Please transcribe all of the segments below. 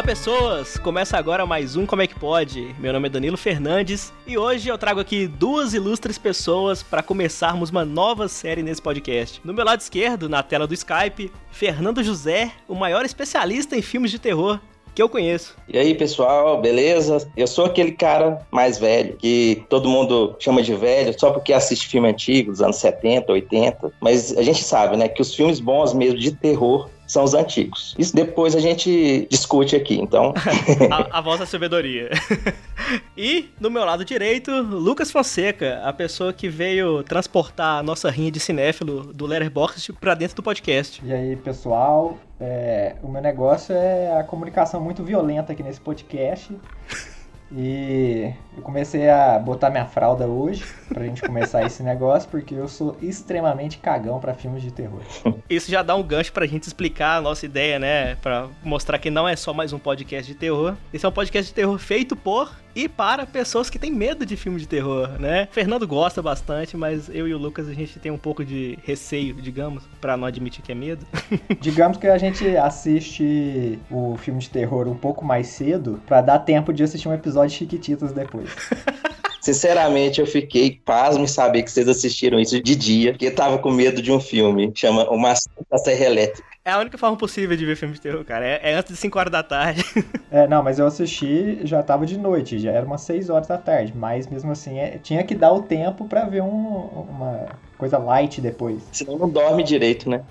Olá pessoas, começa agora mais um Como é que pode? Meu nome é Danilo Fernandes e hoje eu trago aqui duas ilustres pessoas para começarmos uma nova série nesse podcast. No meu lado esquerdo, na tela do Skype, Fernando José, o maior especialista em filmes de terror que eu conheço. E aí, pessoal, beleza? Eu sou aquele cara mais velho, que todo mundo chama de velho só porque assiste filme antigo, dos anos 70, 80. Mas a gente sabe, né, que os filmes bons mesmo de terror são os antigos. Isso depois a gente discute aqui, então. a, a vossa sabedoria. e no meu lado direito, Lucas Fonseca, a pessoa que veio transportar a nossa rinha de cinéfilo do Letterboxd para dentro do podcast. E aí, pessoal, é, o meu negócio é a comunicação muito violenta aqui nesse podcast. E eu comecei a botar minha fralda hoje pra gente começar esse negócio, porque eu sou extremamente cagão para filmes de terror. Isso já dá um gancho pra gente explicar a nossa ideia, né? Pra mostrar que não é só mais um podcast de terror. Esse é um podcast de terror feito por e para pessoas que têm medo de filme de terror, né? Fernando gosta bastante, mas eu e o Lucas a gente tem um pouco de receio, digamos, para não admitir que é medo. digamos que a gente assiste o filme de terror um pouco mais cedo para dar tempo de assistir um episódio de Chiquititas depois. Sinceramente, eu fiquei pasmo em saber que vocês assistiram isso de dia, porque eu tava com medo de um filme, chama O Massacre da Serra Elétrica. É a única forma possível de ver filme de terror, cara. É, é antes de 5 horas da tarde. É, não, mas eu assisti, já tava de noite, já era umas 6 horas da tarde. Mas mesmo assim, é, tinha que dar o tempo para ver um, uma coisa light depois. Senão não dorme direito, né?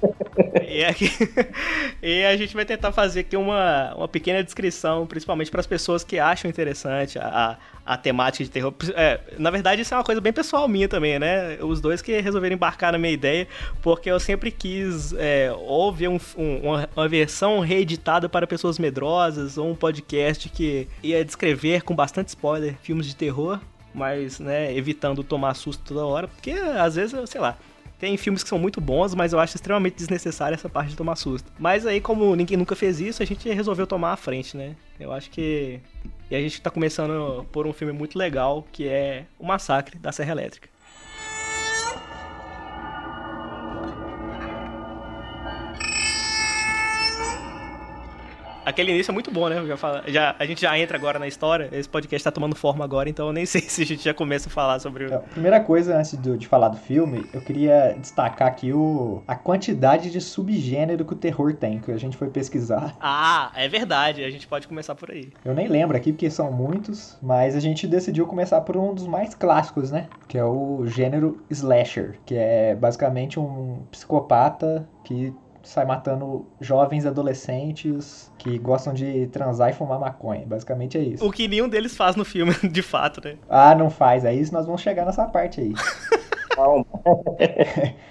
e, aqui, e a gente vai tentar fazer aqui uma, uma pequena descrição, principalmente para as pessoas que acham interessante a, a temática de terror. É, na verdade, isso é uma coisa bem pessoal minha também, né? Os dois que resolveram embarcar na minha ideia, porque eu sempre quis é, ou ver um, um, uma, uma, versão reeditada para pessoas medrosas, ou um podcast que ia descrever com bastante spoiler filmes de terror, mas, né, evitando tomar susto toda hora, porque às vezes, sei lá, tem filmes que são muito bons, mas eu acho extremamente desnecessária essa parte de tomar susto. Mas aí, como ninguém nunca fez isso, a gente resolveu tomar a frente, né? Eu acho que. E a gente tá começando por um filme muito legal, que é O Massacre da Serra Elétrica. Aquele início é muito bom, né? Já, fala, já a gente já entra agora na história. Esse podcast tá tomando forma agora, então eu nem sei se a gente já começa a falar sobre o. primeira coisa, antes de, de falar do filme, eu queria destacar aqui o, a quantidade de subgênero que o terror tem, que a gente foi pesquisar. Ah, é verdade. A gente pode começar por aí. Eu nem lembro aqui, porque são muitos, mas a gente decidiu começar por um dos mais clássicos, né? Que é o gênero slasher, que é basicamente um psicopata que sai matando jovens adolescentes que gostam de transar e fumar maconha. Basicamente é isso. O que nenhum deles faz no filme, de fato, né? Ah, não faz. É isso, nós vamos chegar nessa parte aí. Calma.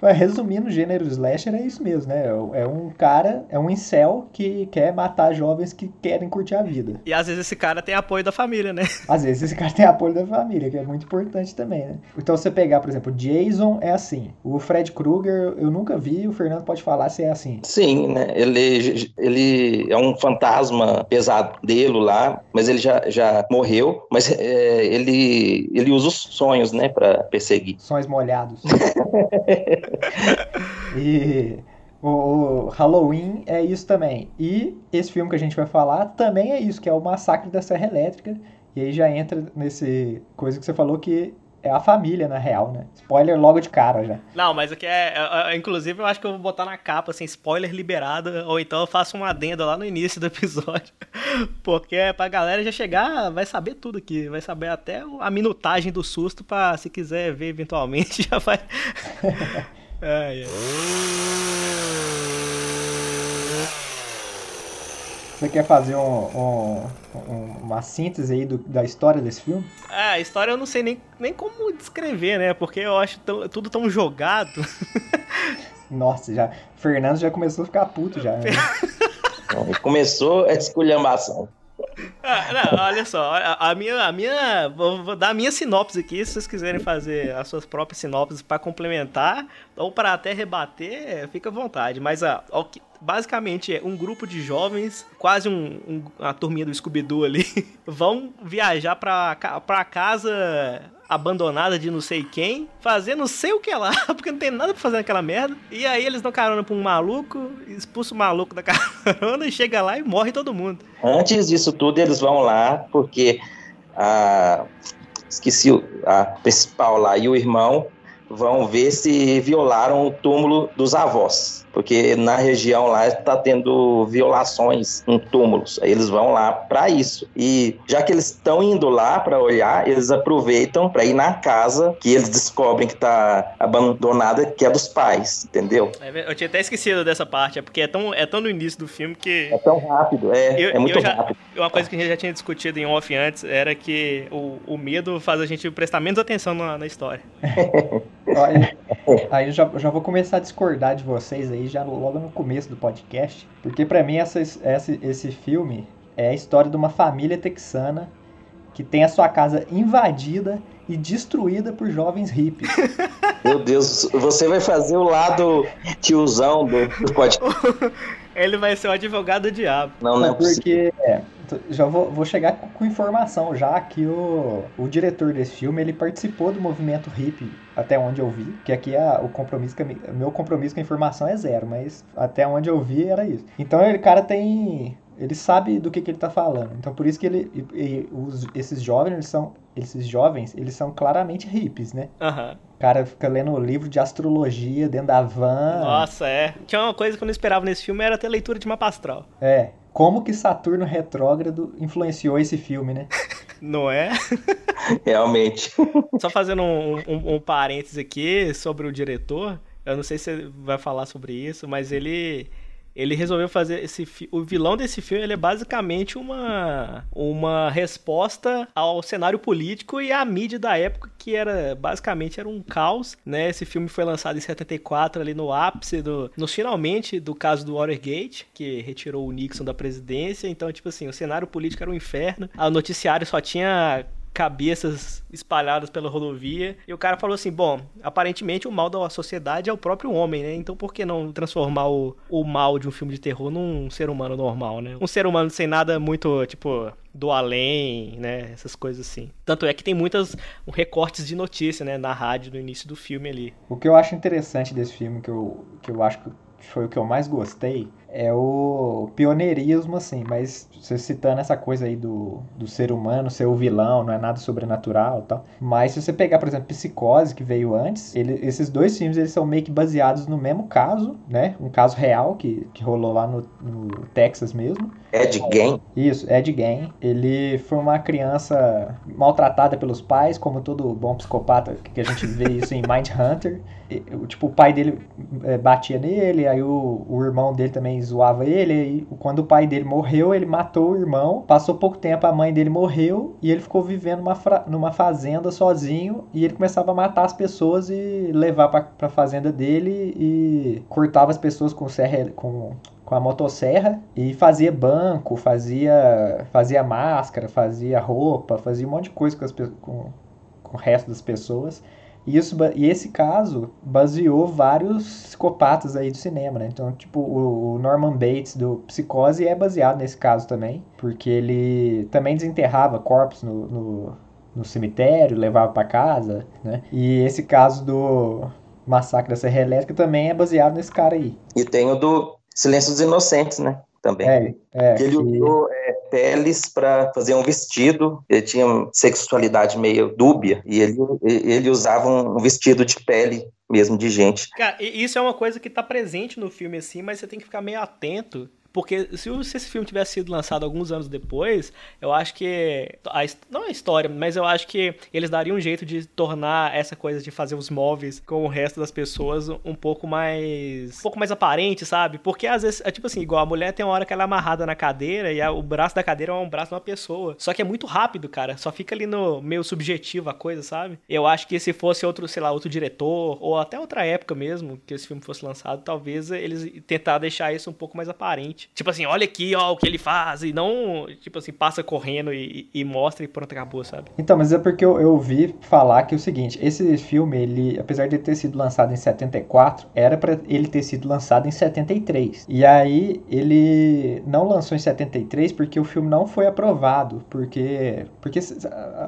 Resumindo, o gênero slasher é isso mesmo, né? É um cara, é um incel que quer matar jovens que querem curtir a vida. E às vezes esse cara tem apoio da família, né? Às vezes esse cara tem apoio da família, que é muito importante também, né? Então você pegar, por exemplo, Jason é assim. O Fred Krueger eu nunca vi, o Fernando pode falar se é assim. Sim, né? Ele, ele é um fantasma pesadelo lá, mas ele já, já morreu, mas é, ele, ele usa os sonhos, né, para perseguir. Sonhos molhados e o, o, Halloween é isso também. E esse filme que a gente vai falar também é isso, que é o Massacre da Serra Elétrica. E aí já entra nesse coisa que você falou que é a família, na real, né? Spoiler logo de cara já. Não, mas aqui é, é, é, Inclusive, eu acho que eu vou botar na capa, assim, spoiler liberado, ou então eu faço uma adenda lá no início do episódio. Porque é pra galera já chegar, vai saber tudo aqui. Vai saber até a minutagem do susto pra, se quiser ver eventualmente, já vai. é, é. Você quer fazer um, um, um, uma síntese aí do, da história desse filme? Ah, a história eu não sei nem, nem como descrever, né? Porque eu acho tão, tudo tão jogado. Nossa, já. Fernando já começou a ficar puto já. Né? começou a esculhambação. Ah, não, olha só, a, a, minha, a minha, vou, vou, dar a minha sinopse aqui, se vocês quiserem fazer as suas próprias sinopses para complementar ou para até rebater, fica à vontade. Mas a, basicamente é um grupo de jovens, quase um, um, uma turminha do Scooby-Doo ali, vão viajar para pra casa abandonada de não sei quem, fazer não sei o que lá, porque não tem nada pra fazer naquela merda. E aí eles dão carona pra um maluco, expulsa o maluco da carona e chega lá e morre todo mundo. Antes disso tudo, eles vão lá porque a. Esqueci a principal lá e o irmão vão ver se violaram o túmulo dos avós porque na região lá está tendo violações em túmulos. Aí eles vão lá para isso. E já que eles estão indo lá para olhar, eles aproveitam para ir na casa que eles descobrem que está abandonada, que é dos pais, entendeu? É, eu tinha até esquecido dessa parte, é porque é tão, é tão no início do filme que. É tão rápido, é, eu, é muito já, rápido. Uma coisa que a gente já tinha discutido em off antes era que o, o medo faz a gente prestar menos atenção na, na história. aí, aí eu já, já vou começar a discordar de vocês aí já logo no começo do podcast, porque para mim essa, essa, esse filme é a história de uma família texana que tem a sua casa invadida e destruída por jovens hippies. Meu Deus, você vai fazer o lado tiozão do, do podcast. Ele vai ser o advogado do diabo. Não, não é Porque é, já vou, vou chegar com, informação já que o, o diretor desse filme ele participou do movimento hippie até onde eu vi, que aqui é o compromisso meu compromisso com a informação é zero, mas até onde eu vi era isso. Então ele cara tem ele sabe do que, que ele está falando. Então por isso que ele e, e, os, esses jovens eles são esses jovens eles são claramente hippies, né? Aham. Uhum. O cara fica lendo livro de astrologia dentro da van. Nossa, é. Tinha uma coisa que eu não esperava nesse filme, era ter leitura de mapa astral. É. Como que Saturno retrógrado influenciou esse filme, né? Não é? Realmente. Só fazendo um, um, um parênteses aqui sobre o diretor. Eu não sei se você vai falar sobre isso, mas ele ele resolveu fazer esse o vilão desse filme ele é basicamente uma uma resposta ao cenário político e à mídia da época que era basicamente era um caos, né? Esse filme foi lançado em 74 ali no ápice do no finalmente do caso do Watergate, que retirou o Nixon da presidência, então tipo assim, o cenário político era um inferno. O noticiário só tinha cabeças espalhadas pela rodovia. E o cara falou assim: bom, aparentemente o mal da sociedade é o próprio homem, né? Então por que não transformar o, o mal de um filme de terror num ser humano normal, né? Um ser humano sem nada muito, tipo, do além, né? Essas coisas assim. Tanto é que tem muitas recortes de notícia, né? Na rádio no início do filme ali. O que eu acho interessante desse filme, que eu, que eu acho que foi o que eu mais gostei, é o pioneirismo, assim, mas você citando essa coisa aí do, do ser humano ser o vilão, não é nada sobrenatural tal. Mas se você pegar, por exemplo, Psicose, que veio antes, ele, esses dois filmes eles são meio que baseados no mesmo caso, né? Um caso real que, que rolou lá no, no Texas mesmo. Ed Gein. Isso, Ed Gein. Ele foi uma criança maltratada pelos pais, como todo bom psicopata que a gente vê isso em Mind Hunter. tipo, o pai dele é, batia nele, aí o, o irmão dele também zoava ele, e quando o pai dele morreu, ele matou o irmão, passou pouco tempo, a mãe dele morreu, e ele ficou vivendo numa, numa fazenda sozinho, e ele começava a matar as pessoas e levar pra, pra fazenda dele, e cortava as pessoas com serra, com com a motosserra e fazia banco, fazia fazia máscara, fazia roupa, fazia um monte de coisa com, as, com, com o resto das pessoas. E, isso, e esse caso baseou vários psicopatas aí do cinema, né? Então, tipo, o Norman Bates do Psicose é baseado nesse caso também, porque ele também desenterrava corpos no, no, no cemitério, levava para casa, né? E esse caso do Massacre da Serra Elétrica também é baseado nesse cara aí. E tem o do Silêncio dos Inocentes, né? Também. É, é, ele que... usou é, peles para fazer um vestido. Ele tinha sexualidade meio dúbia e ele, ele usava um vestido de pele mesmo de gente. Cara, isso é uma coisa que tá presente no filme assim, mas você tem que ficar meio atento porque se, esse filme tivesse sido lançado alguns anos depois, eu acho que. A, não a história, mas eu acho que eles dariam um jeito de tornar essa coisa de fazer os móveis com o resto das pessoas um pouco mais. um pouco mais aparente, sabe? Porque às vezes, é tipo assim, igual a mulher tem uma hora que ela é amarrada na cadeira e a, o braço da cadeira é um braço de uma pessoa. Só que é muito rápido, cara. Só fica ali no meio subjetivo a coisa, sabe? Eu acho que se fosse outro, sei lá, outro diretor, ou até outra época mesmo, que esse filme fosse lançado, talvez eles tentar deixar isso um pouco mais aparente frente. Tipo assim, olha aqui, ó, o que ele faz. E não, tipo assim, passa correndo e, e mostra e pronto, acabou, sabe? Então, mas é porque eu, eu ouvi falar que é o seguinte, esse filme, ele, apesar de ter sido lançado em 74, era para ele ter sido lançado em 73. E aí ele não lançou em 73 porque o filme não foi aprovado, porque porque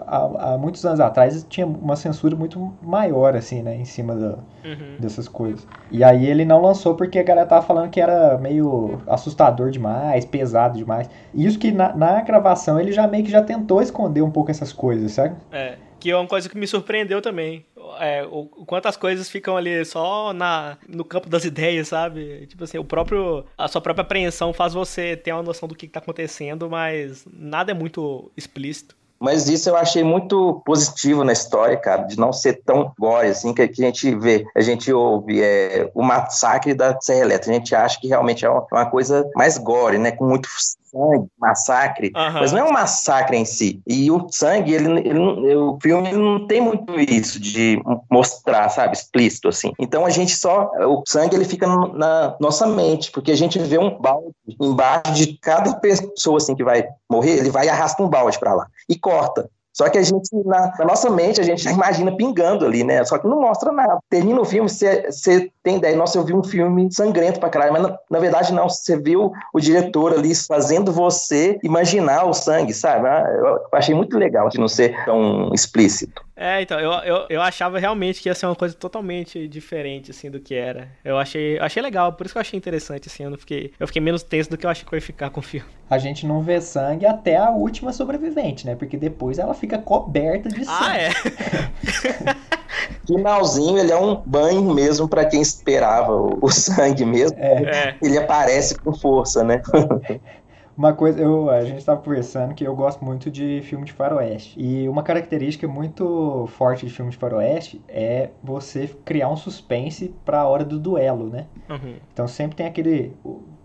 há, há muitos anos atrás tinha uma censura muito maior assim, né, em cima da, uhum. dessas coisas. E aí ele não lançou porque a galera tava falando que era meio assustador demais, pesado demais. Isso que na, na gravação ele já meio que já tentou esconder um pouco essas coisas, sabe? É. Que é uma coisa que me surpreendeu também. É, o, quantas coisas ficam ali só na, no campo das ideias, sabe? Tipo assim, o próprio. A sua própria apreensão faz você ter uma noção do que, que tá acontecendo, mas nada é muito explícito. Mas isso eu achei muito positivo na história, cara, de não ser tão gore, assim, que, que a gente vê, a gente ouve é, o massacre da Serra Elétrica. A gente acha que realmente é uma, uma coisa mais gore, né? Com muito sangue, massacre, uhum. mas não é um massacre em si. E o sangue, ele, ele, o filme ele não tem muito isso de mostrar, sabe, explícito assim. Então a gente só, o sangue ele fica na nossa mente, porque a gente vê um balde embaixo de cada pessoa assim que vai morrer, ele vai e arrasta um balde para lá e corta. Só que a gente, na, na, nossa mente, a gente já imagina pingando ali, né? Só que não mostra nada. Termina o filme, você tem ideia, nossa, eu vi um filme sangrento pra caralho, mas na, na, verdade não, você viu o diretor ali fazendo você imaginar o sangue, sabe? Ah, eu achei muito legal de não ser tão explícito. É, então, eu, eu, eu achava realmente que ia ser uma coisa totalmente diferente, assim, do que era. Eu achei, achei legal, por isso que eu achei interessante, assim, eu, não fiquei, eu fiquei menos tenso do que eu achei que eu ia ficar com o filme. A gente não vê sangue até a última sobrevivente, né? Porque depois ela fica coberta de sangue. Ah, é? Finalzinho, ele é um banho mesmo para quem esperava o, o sangue mesmo. É. é. Ele aparece com força, né? Uma coisa, eu, a gente estava conversando que eu gosto muito de filme de faroeste. E uma característica muito forte de filme de faroeste é você criar um suspense para a hora do duelo, né? Uhum. Então sempre tem aquele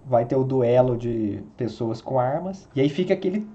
vai ter o duelo de pessoas com armas. E aí fica aquele,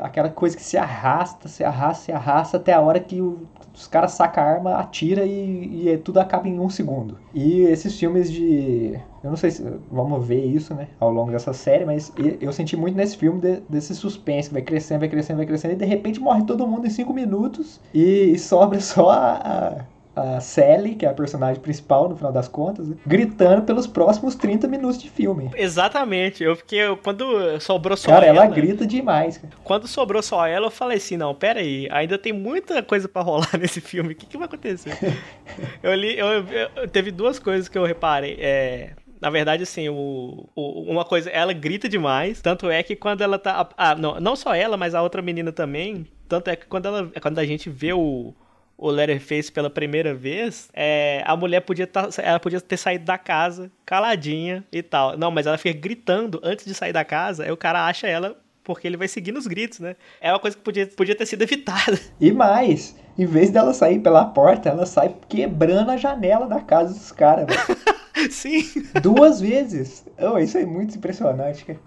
aquela coisa que se arrasta, se arrasta, se arrasta até a hora que o, os caras sacam a arma, atira e, e tudo acaba em um segundo. E esses filmes de. Eu não sei se vamos ver isso, né, ao longo dessa série, mas eu senti muito nesse filme de, desse suspense que vai crescendo, vai crescendo, vai crescendo, e de repente morre todo mundo em cinco minutos e, e sobra só a, a a Sally, que é a personagem principal no final das contas, né? gritando pelos próximos 30 minutos de filme. Exatamente. Eu fiquei. Quando sobrou só cara, ela. Cara, ela grita demais. Cara. Quando sobrou só ela, eu falei assim: não, pera aí, ainda tem muita coisa para rolar nesse filme. O que, que vai acontecer? eu li. Eu, eu, teve duas coisas que eu reparei. É. Na verdade, assim, o, o, uma coisa, ela grita demais. Tanto é que quando ela tá. Ah, não, não só ela, mas a outra menina também. Tanto é que quando, ela, quando a gente vê o, o Letterface pela primeira vez, é, a mulher podia, tá, ela podia ter saído da casa caladinha e tal. Não, mas ela fica gritando antes de sair da casa, aí o cara acha ela porque ele vai seguindo os gritos, né? É uma coisa que podia, podia ter sido evitada. E mais, em vez dela sair pela porta, ela sai quebrando a janela da casa dos caras. Sim. Duas vezes. Oh, isso é muito impressionante.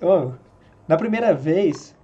Oh, na primeira vez,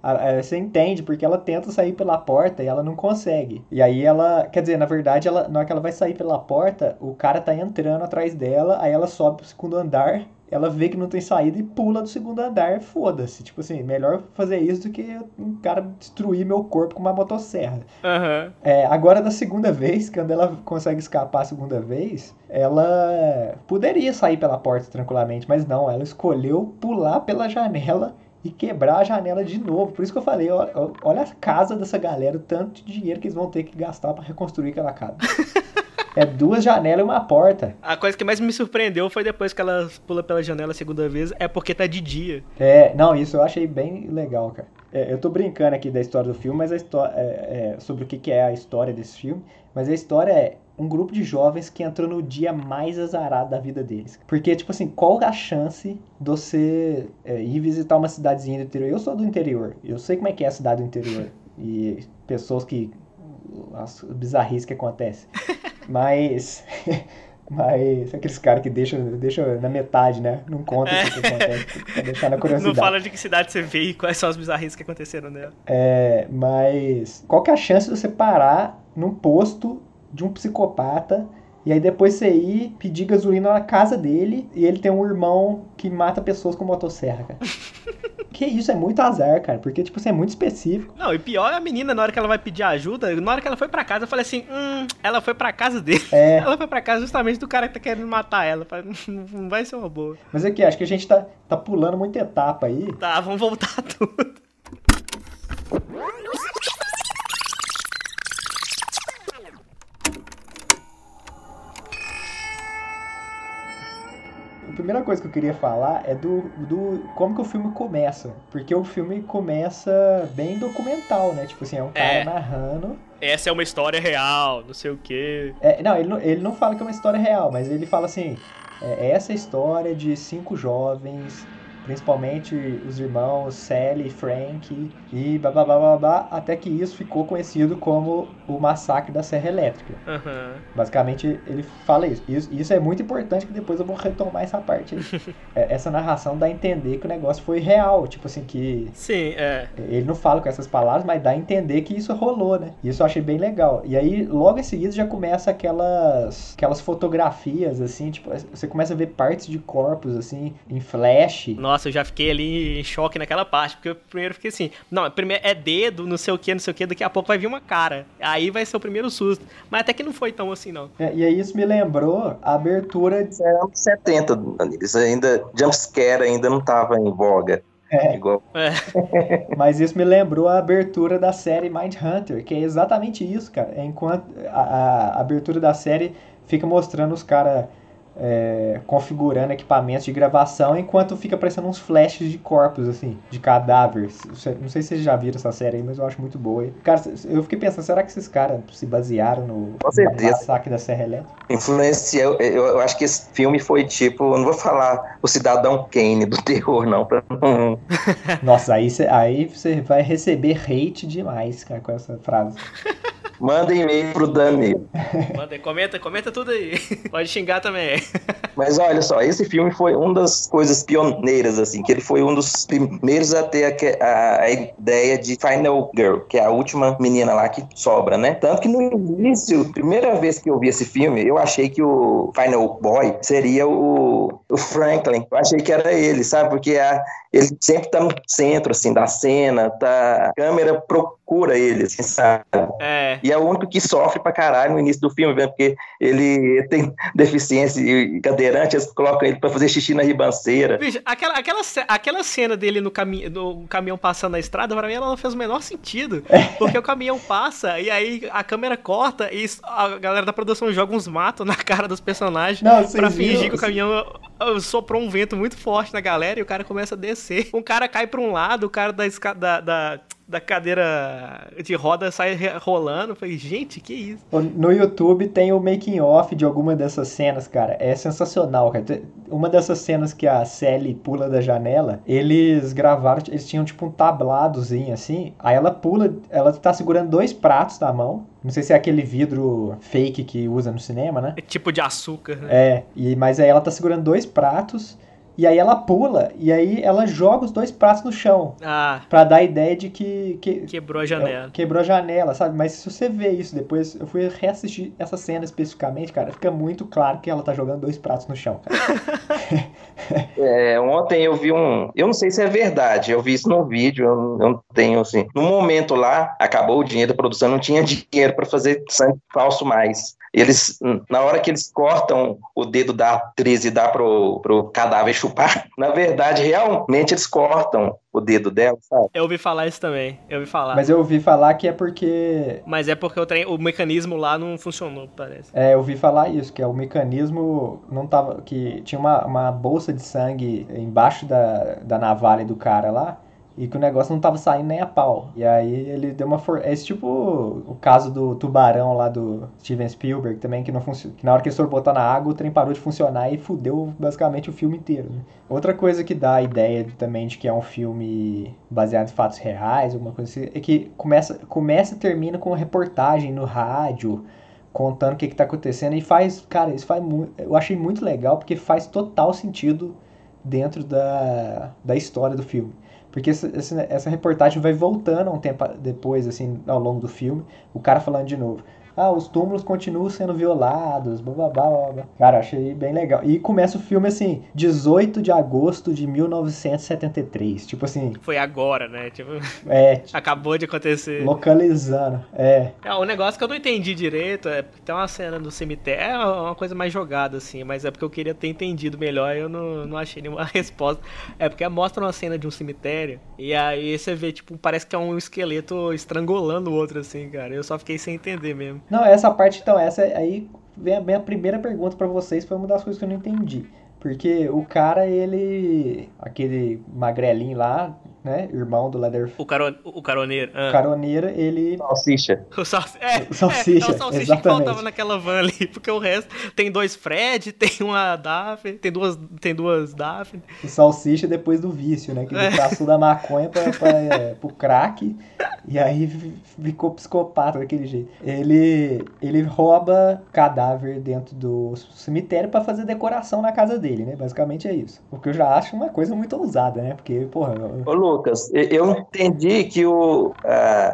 você entende porque ela tenta sair pela porta e ela não consegue. E aí ela, quer dizer, na verdade, ela, na hora que ela vai sair pela porta, o cara tá entrando atrás dela, aí ela sobe pro segundo andar, ela vê que não tem saída e pula do segundo andar, foda-se. Tipo assim, melhor fazer isso do que um cara destruir meu corpo com uma motosserra. Uhum. É, agora, da segunda vez, quando ela consegue escapar a segunda vez, ela poderia sair pela porta tranquilamente, mas não, ela escolheu pular pela janela e quebrar a janela de novo. Por isso que eu falei, olha, olha a casa dessa galera, o tanto de dinheiro que eles vão ter que gastar para reconstruir aquela casa. É duas janelas e uma porta. A coisa que mais me surpreendeu foi depois que ela pula pela janela a segunda vez, é porque tá de dia. É, não, isso eu achei bem legal, cara. É, eu tô brincando aqui da história do filme, mas a história é, é, sobre o que, que é a história desse filme. Mas a história é um grupo de jovens que entrou no dia mais azarado da vida deles. Porque, tipo assim, qual a chance de você é, ir visitar uma cidadezinha do interior? Eu sou do interior, eu sei como é que é a cidade do interior. E pessoas que. As bizarrices que acontecem. Mas. Mas aqueles caras que deixam, deixam na metade, né? Não conta é. o que acontece, pra deixar na curiosidade. Não fala de que cidade você veio e quais são as bizarrices que aconteceram nela. É, mas qual que é a chance de você parar num posto de um psicopata E aí depois você ir pedir gasolina na casa dele e ele tem um irmão que mata pessoas com motosserra, cara. que isso, é muito azar, cara, porque, tipo assim, é muito específico. Não, e pior é a menina, na hora que ela vai pedir ajuda, na hora que ela foi pra casa, eu falei assim, hum, ela foi pra casa dele. É. Ela foi pra casa justamente do cara que tá querendo matar ela. Falei, Não vai ser uma boa. Mas aqui, acho que a gente tá, tá pulando muita etapa aí. Tá, vamos voltar tudo. Primeira coisa que eu queria falar é do, do como que o filme começa. Porque o filme começa bem documental, né? Tipo assim, é um cara É. narrando. Essa é uma história real, não sei o quê. É, não, ele não, ele não fala que é uma história real, mas ele fala assim: é, essa é a história de cinco jovens, principalmente os irmãos Sally Frank, e blá blá blá blá blá, até que isso ficou conhecido como o massacre da Serra Elétrica. Aham. Basicamente, ele fala isso. isso. Isso é muito importante que depois eu vou retomar essa parte aí. É, essa narração dá a entender que o negócio foi real. Tipo assim, que Sim, é. ele não fala com essas palavras, mas dá a entender que isso rolou, né? Isso eu achei bem legal. E aí, logo em seguida, já começa aquelas aquelas fotografias, assim, tipo, você começa a ver partes de corpos, assim, em flash. Nossa, eu já fiquei ali em choque naquela parte, porque eu primeiro fiquei assim, não, primeiro é dedo, não sei o que, não sei o que, daqui a pouco vai vir uma cara. Aí vai ser o primeiro susto. Mas até que não foi tão assim, não. É, E aí isso me lembrou a abertura de... Era anos 70, Danilo. Ainda, jumpscare ainda não tava em voga. É. Igual. É. Mas isso me lembrou a abertura da série Mindhunter, que é exatamente isso, cara. É enquanto a, a abertura da série fica mostrando os caras é, configurando equipamentos de gravação, enquanto fica aparecendo uns flashes de corpos, assim, de cadáveres. Não sei se vocês já viram essa série aí, mas eu acho muito boa. Cara, eu fiquei pensando, será que esses caras se basearam no massacre da Serra Elétrica? Influenciou. Eu, eu acho que esse filme foi tipo. Não vou falar o Cidadão Kane do terror, não. Nossa, aí você aí vai receber hate demais, cara, com essa frase. manda e-mail pro Danilo. Manda comenta, comenta tudo aí. Pode xingar também. Mas olha só, esse filme foi uma das coisas pioneiras, assim, que ele foi um dos primeiros a ter aque- a, a ideia de Final Girl, que é a última menina lá que sobra, né? Tanto que no início, primeira vez que eu vi esse filme, eu achei que o Final Boy seria o, o Franklin. Eu achei que era ele, sabe? Porque a, ele sempre tá no centro, assim, da cena, tá, a câmera procura ele, assim, sabe? É. E é o único que sofre pra caralho no início do filme, né? porque ele tem deficiência e cadeirante, eles colocam ele pra fazer xixi na ribanceira. Bicho, aquela, aquela, aquela cena dele no, cami no caminhão passando na estrada, pra mim ela não fez o menor sentido. Porque o caminhão passa e aí a câmera corta e a galera da produção joga uns matos na cara dos personagens Não, pra fingir viram? que o caminhão soprou um vento muito forte na galera e o cara começa a descer. Um cara cai pra um lado, o cara da, esca- da, da, da cadeira de roda sai rolando. Eu falei, gente, que isso? No YouTube tem o making off de alguma dessas cenas, cara. É sensacional, cara. Uma dessas cenas que a Sally pula da janela, eles gravaram, eles tinham tipo um tabladozinho assim. Aí ela pula, ela tá segurando dois pratos na mão. Não sei se é aquele vidro fake que usa no cinema, né? É tipo de açúcar, né? É, e, mas aí ela tá segurando dois pratos. E aí ela pula, e aí ela joga os dois pratos no chão. Ah, Pra dar a ideia de que, que quebrou a é, janela. Quebrou a janela, sabe? Mas se você vê isso depois, eu fui reassistir essa cena especificamente, cara, fica muito claro que ela tá jogando dois pratos no chão. cara. É, ontem eu vi um. Eu não sei se é verdade, eu vi isso no vídeo, eu não, eu não tenho assim. No momento lá, acabou o dinheiro da produção, não tinha dinheiro para fazer sangue falso mais. Eles, na hora que eles cortam o dedo da atriz e dá pro, pro cadáver chupar, na verdade, realmente eles cortam o dedo dela, sabe? Eu ouvi falar isso também. Eu ouvi falar. Mas eu ouvi falar que é porque. Mas é porque o, trem, o mecanismo lá não funcionou, parece. É, eu ouvi falar isso, que é o mecanismo não tava. que tinha uma, uma bolsa de sangue embaixo da, da navalha do cara lá. E que o negócio não tava saindo nem a pau. E aí ele deu uma for... Esse tipo o caso do tubarão lá do Steven Spielberg também, que não funciona. Que na hora que eles foram botar na água, o trem parou de funcionar e fudeu basicamente o filme inteiro. né? Outra coisa que dá a ideia de- também de que é um filme baseado em fatos reais, alguma coisa assim, é que começa, começa e termina com reportagem no rádio contando o que, que tá acontecendo e faz, cara, isso faz muito, eu achei muito legal porque faz total sentido dentro da, da história do filme. Porque essa, essa, reportagem vai voltando um tempo depois, assim, ao longo do filme, o cara falando de novo. Ah, os túmulos continuam sendo violados, blá blá blá blá. Cara, achei bem legal. E começa o filme assim, 18 de agosto de 1973. Tipo assim. Foi agora, né? Tipo. É. Acabou de acontecer. Localizando. É. É, o negócio que eu não entendi direito é porque tem uma cena no cemitério. É uma coisa mais jogada, assim, mas é porque eu queria ter entendido melhor e eu não, não achei nenhuma resposta. É porque mostra uma cena de um cemitério e aí você vê, tipo, parece que é um esqueleto estrangulando o outro, assim, cara. Eu só fiquei sem entender mesmo. Não, essa parte, então, essa aí vem a minha primeira pergunta para vocês, foi uma das coisas que eu não entendi. Porque o cara, ele. aquele magrelinho lá, né? Irmão do Leatherface. O, caro, o caroneiro. Ah. O caroneiro, ele. Salsicha. O, sal, é, o salsicha. É, é o salsicha exatamente. que faltava naquela van ali. Porque o resto tem dois Fred, tem uma Daphne, tem duas, tem duas Daphne. O salsicha depois do vício, né? Que ele é. passou da maconha pra, pra, é, pro crack. E aí ficou psicopata daquele jeito. Ele, ele rouba cadáver dentro do cemitério para fazer decoração na casa dele, né? Basicamente é isso. O que eu já acho uma coisa muito ousada, né? Porque, porra. Ô, Eu entendi que o,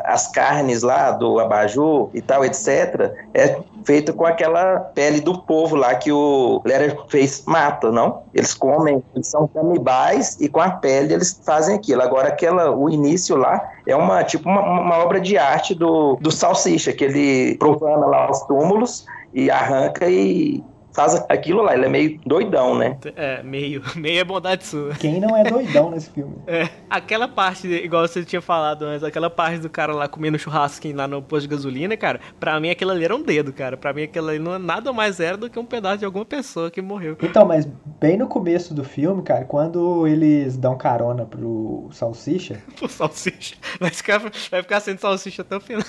as carnes lá do abajur e tal, etc., é feito com aquela pele do povo lá que o fez mata, não? Eles comem, eles são canibais e com a pele eles fazem aquilo. Agora, aquela, o início lá é uma tipo uma, uma obra de arte do, do Salsicha, que ele profana lá os túmulos e arranca e faz aquilo lá. Ele é meio doidão, né? É, meio. Meio é bondade sua. Quem não é doidão nesse filme? É. Aquela parte, igual você tinha falado antes, aquela parte do cara lá comendo churrasquinho lá no posto de gasolina, cara, pra mim aquilo ali era um dedo, cara. Pra mim aquilo ali não é nada mais era do que um pedaço de alguma pessoa que morreu. Então, mas bem no começo do filme, cara, quando eles dão carona pro Salsicha. pro Salsicha. Vai ficar, vai ficar sendo Salsicha até o final.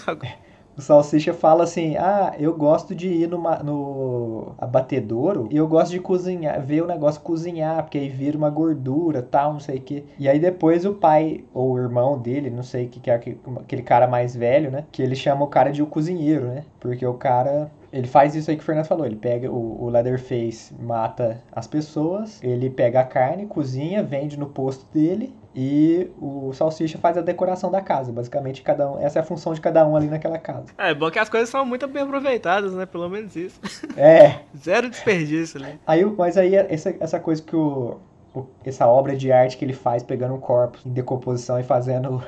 O Salsicha fala assim: Ah, eu gosto de ir numa, no abatedouro e eu gosto de cozinhar, ver o negócio cozinhar, porque aí vira uma gordura tal, não sei o que. E aí depois o pai ou o irmão dele, não sei o que, que é aquele cara mais velho, né? Que ele chama o cara de o cozinheiro, né? Porque o cara ele faz isso aí que o Fernando falou. Ele pega o, o Leatherface, mata as pessoas, ele pega a carne, cozinha, vende no posto dele e o Salsicha faz a decoração da casa. Basicamente, cada um, essa é a função de cada um ali naquela casa. É, é bom que as coisas são muito bem aproveitadas, né? Pelo menos isso. É. Zero desperdício ali. Aí, mas aí, essa, essa coisa que o, o, Essa obra de arte que ele faz, pegando um corpo em decomposição e fazendo,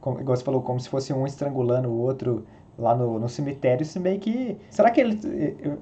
como, igual você falou, como se fosse um estrangulando o outro lá no, no cemitério, isso meio que. Será que ele.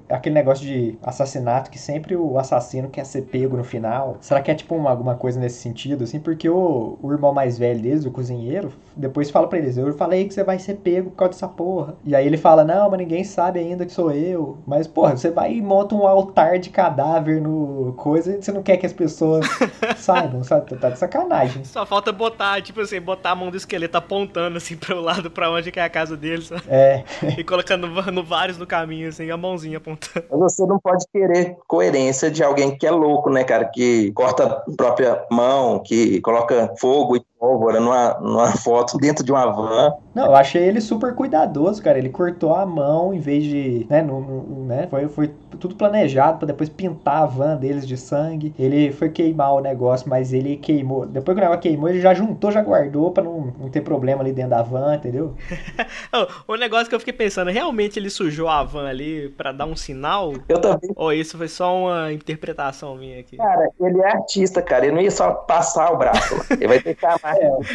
Aquele negócio de assassinato que sempre o assassino quer ser pego no final? Será que é tipo uma, alguma coisa nesse sentido, assim? Porque o, o irmão mais velho deles, o cozinheiro, depois fala pra eles: Eu falei que você vai ser pego por causa dessa porra. E aí ele fala: Não, mas ninguém sabe ainda que sou eu. Mas, porra, você vai e monta um altar de cadáver no coisa e você não quer que as pessoas saibam, sabe? Tá de sacanagem. Só falta botar, tipo assim, botar a mão do esqueleto apontando assim pro lado pra onde que é a casa deles. É. É. E colocando no, vários no caminho, assim, a mãozinha apontando. Você não pode querer coerência de alguém que é louco, né, cara? Que corta a própria mão, que coloca fogo e pólvora numa, numa foto dentro de uma van. Não, eu achei ele super cuidadoso, cara. Ele cortou a mão em vez de. Né, no, no, né, foi, foi tudo planejado para depois pintar a van deles de sangue. Ele foi queimar o negócio, mas ele queimou. Depois que o negócio queimou, ele já juntou, já guardou pra não, não ter problema ali dentro da van, entendeu? o negócio que eu fiquei pensando, realmente ele sujou a van ali para dar um sinal? Eu também. Ou isso foi só uma interpretação minha aqui? Cara, ele é artista, cara. Ele não ia só passar o braço. ele vai ter que.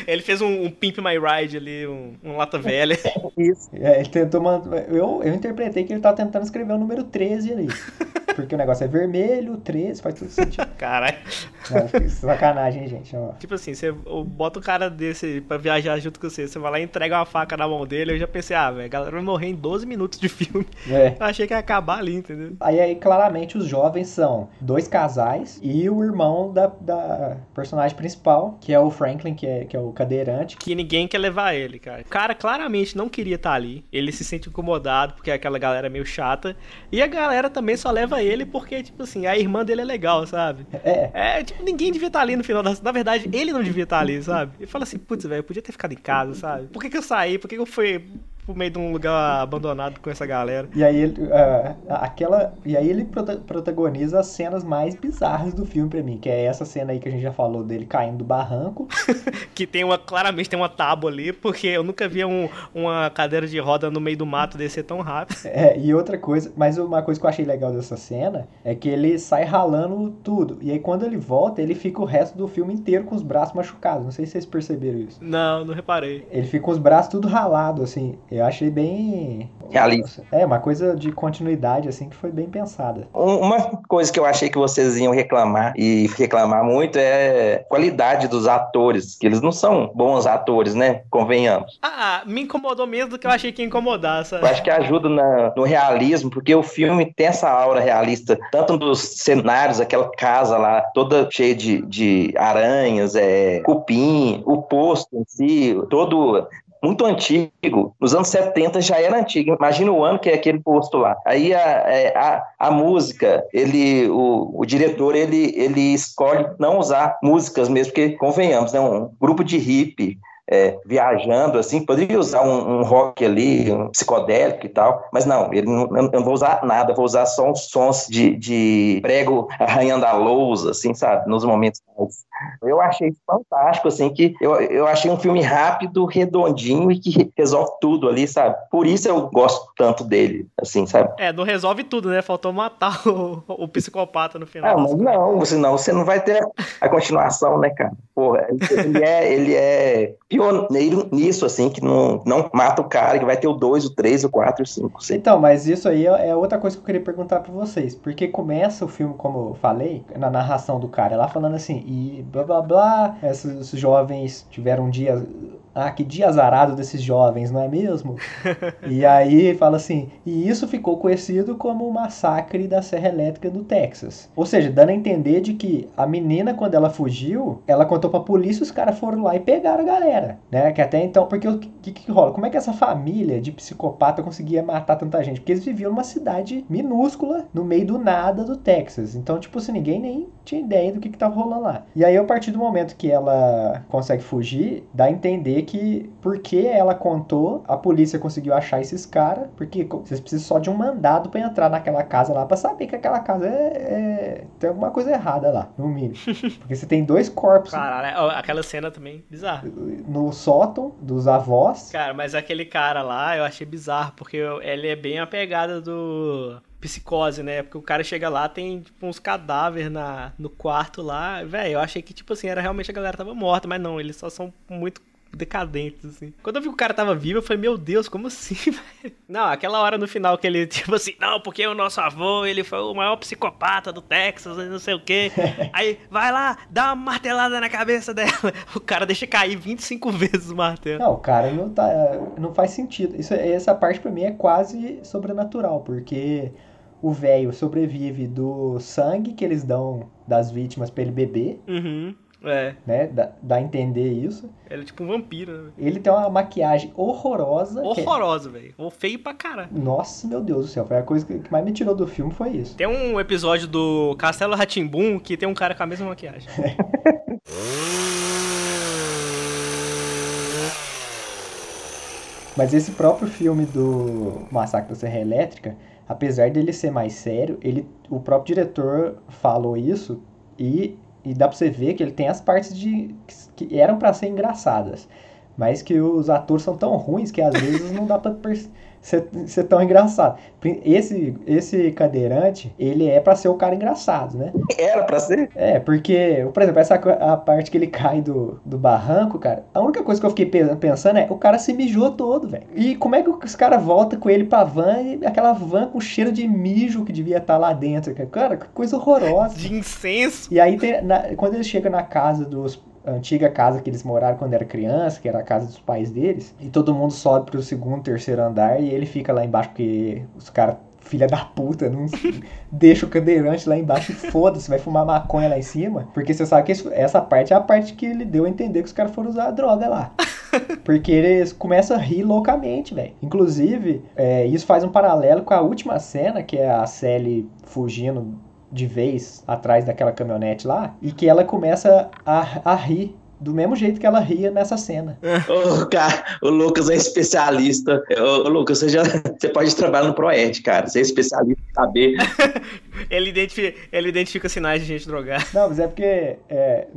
Ele fez um, um, Pimp My Ride ali, um, um lata velha. Isso. É, ele tentou mandar. Eu, eu interpretei que ele tá tentando escrever o número 13 ali. Porque o negócio é vermelho, 13, faz tudo sentido. Caralho. É, sacanagem, gente. Ó. Tipo assim, você bota um cara desse pra viajar junto com você, você vai lá e entrega uma faca na mão dele, eu já pensei, ah, velho, a galera vai morrer em 12 minutos de filme. É. Eu achei que ia acabar ali, entendeu? Aí, aí, claramente, os jovens são dois casais e o irmão da, da personagem principal, que é o Franklin, que é, que é o cadeirante. Que ninguém quer levar ele, cara. O cara claramente não queria estar ali. Ele se sente incomodado porque aquela galera é meio chata. E a galera também só leva ele porque, tipo assim, a irmã dele é legal, sabe? É. É, tipo, ninguém devia estar ali no final da. Na verdade, ele não devia estar ali, sabe? E fala assim, putz, velho, eu podia ter ficado em casa, sabe? Por que, que eu saí? Por que, que eu fui pro meio de um lugar abandonado com essa galera. E aí ele, uh, aquela, e aí ele prota protagoniza as cenas mais bizarras do filme pra mim, que é essa cena aí que a gente já falou dele caindo do barranco. que tem uma, claramente tem uma tábua ali, porque eu nunca vi um, uma cadeira de roda no meio do mato descer tão rápido. É, e outra coisa, mas uma coisa que eu achei legal dessa cena é que ele sai ralando tudo. E aí quando ele volta, ele fica o resto do filme inteiro com os braços machucados. Não sei se vocês perceberam isso. Não, não reparei. Ele fica com os braços tudo ralado, assim. Eu achei bem. Realista. É, uma coisa de continuidade, assim, que foi bem pensada. Uma coisa que eu achei que vocês iam reclamar, e reclamar muito, é a qualidade dos atores, que eles não são bons atores, né? Convenhamos. Ah, me incomodou mesmo do que eu achei que ia incomodar, sabe? Eu acho que ajuda na, no realismo, porque o filme tem essa aura realista, tanto dos cenários, aquela casa lá, toda cheia de, de aranhas, é, cupim, o posto em si, todo muito antigo. Nos anos 70 já era antigo. Imagina o ano que é aquele posto lá. Aí a, é, a, a música, ele, o, o diretor, ele, ele escolhe não usar músicas mesmo, porque, convenhamos, né, um grupo de hippie é, viajando, assim, poderia usar um, um, rock ali, um psicodélico e tal, mas não, ele não, eu não vou usar nada, vou usar só uns sons de, de prego arranhando a lousa, assim, sabe, nos momentos eu achei fantástico, assim, que eu, eu achei um filme rápido, redondinho e que resolve tudo ali, sabe? Por isso eu gosto tanto dele, assim, sabe? É, não resolve tudo, né? Faltou matar o, o psicopata no final. Ah, mas não, senão você não vai ter a continuação, né, cara? Porra, ele é, ele é pioneiro nisso, assim, que não, não mata o cara, que vai ter o 2, o 3, o 4 e o 5. Então, mas isso aí é, é outra coisa que eu queria perguntar pra vocês. Porque começa o filme, como eu falei, na narração do cara, lá falando assim, e blá blá blá, esses jovens tiveram um dia ah, que dia azarado desses jovens, não é mesmo? e aí fala assim, e isso ficou conhecido como o massacre da Serra Elétrica do Texas. Ou seja, dando a entender de que a menina, quando ela fugiu, ela contou pra polícia, os caras foram lá e pegaram a galera, né? Que até então, porque o que, que rola? Como é que essa família de psicopata conseguia matar tanta gente? Porque eles viviam numa cidade minúscula, no meio do nada do Texas. Então, tipo assim, ninguém nem tinha ideia do que que tava rolando lá. E aí, a partir do momento que ela consegue fugir, dá a entender que porque ela contou, a polícia conseguiu achar esses caras, porque vocês precisam só de um mandado para entrar naquela casa lá, para saber que aquela casa é, é, tem alguma coisa errada lá, no mínimo. Porque você tem dois corpos. Caralho, aquela cena também bizarra. No sótão dos avós. Cara, mas aquele cara lá eu achei bizarro, porque ele é bem a pegada do psicose, né? Porque o cara chega lá, tem tipo, uns cadáveres na, no quarto lá. Velho, eu achei que, tipo assim, era realmente a galera tava morta, mas não, eles só são muito decadentes, assim. Quando eu vi que o cara tava vivo, eu falei, meu Deus, como assim, velho? Não, aquela hora no final que ele, tipo assim, não, porque o nosso avô, ele foi o maior psicopata do Texas, não sei o quê. Aí, vai lá, dá uma martelada na cabeça dela. O cara deixa cair 25 vezes o martelo. Não, o cara não tá. Não faz sentido. Isso, essa parte pra mim é quase sobrenatural, porque o velho sobrevive do sangue que eles dão das vítimas pra ele beber. Uhum. É. Né? Dá, dá a entender isso. Ele é tipo um vampiro, né? Ele tem uma maquiagem horrorosa. É horrorosa, velho. Ou feio pra caralho. Nossa, meu Deus do céu. Foi a coisa que mais me tirou do filme, foi isso. Tem um episódio do Castelo Ratimbum que tem um cara com a mesma maquiagem. Mas esse próprio filme do Massacre da Serra Elétrica, apesar dele ser mais sério, ele, o próprio diretor falou isso e e dá pra você ver que ele tem as partes de que eram para ser engraçadas, mas que os atores são tão ruins que às vezes não dá pra ser, ser tão engraçado. Esse, esse cadeirante, ele é para ser o cara engraçado, né? Era para ser? É, porque, por exemplo, essa a parte que ele cai do, do barranco, cara, a única coisa que eu fiquei pensando é o cara se mijou todo, velho. E como é que os caras voltam com ele pra van e aquela van com cheiro de mijo que devia estar tá lá dentro, cara? Que coisa horrorosa. De incenso. E aí, tem, na, quando ele chega na casa dos antiga casa que eles moraram quando era criança, que era a casa dos pais deles, e todo mundo sobe pro segundo, terceiro andar e ele fica lá embaixo porque os caras filha da puta, não deixa o cadeirante lá embaixo e foda-se, vai fumar maconha lá em cima. Porque você sabe que isso, essa parte é a parte que ele deu a entender que os caras foram usar a droga lá. Porque eles começam a rir loucamente, velho. Inclusive, é, isso faz um paralelo com a última cena, que é a Sally fugindo de vez atrás daquela caminhonete lá e que ela começa a, a rir do mesmo jeito que ela ria nessa cena. o, cara, o Lucas é especialista. Ô, Lucas, você, já, você pode trabalhar no Proed, cara. Você é especialista em saber. ele, identifica, ele identifica sinais de gente drogada. Não, mas é porque é,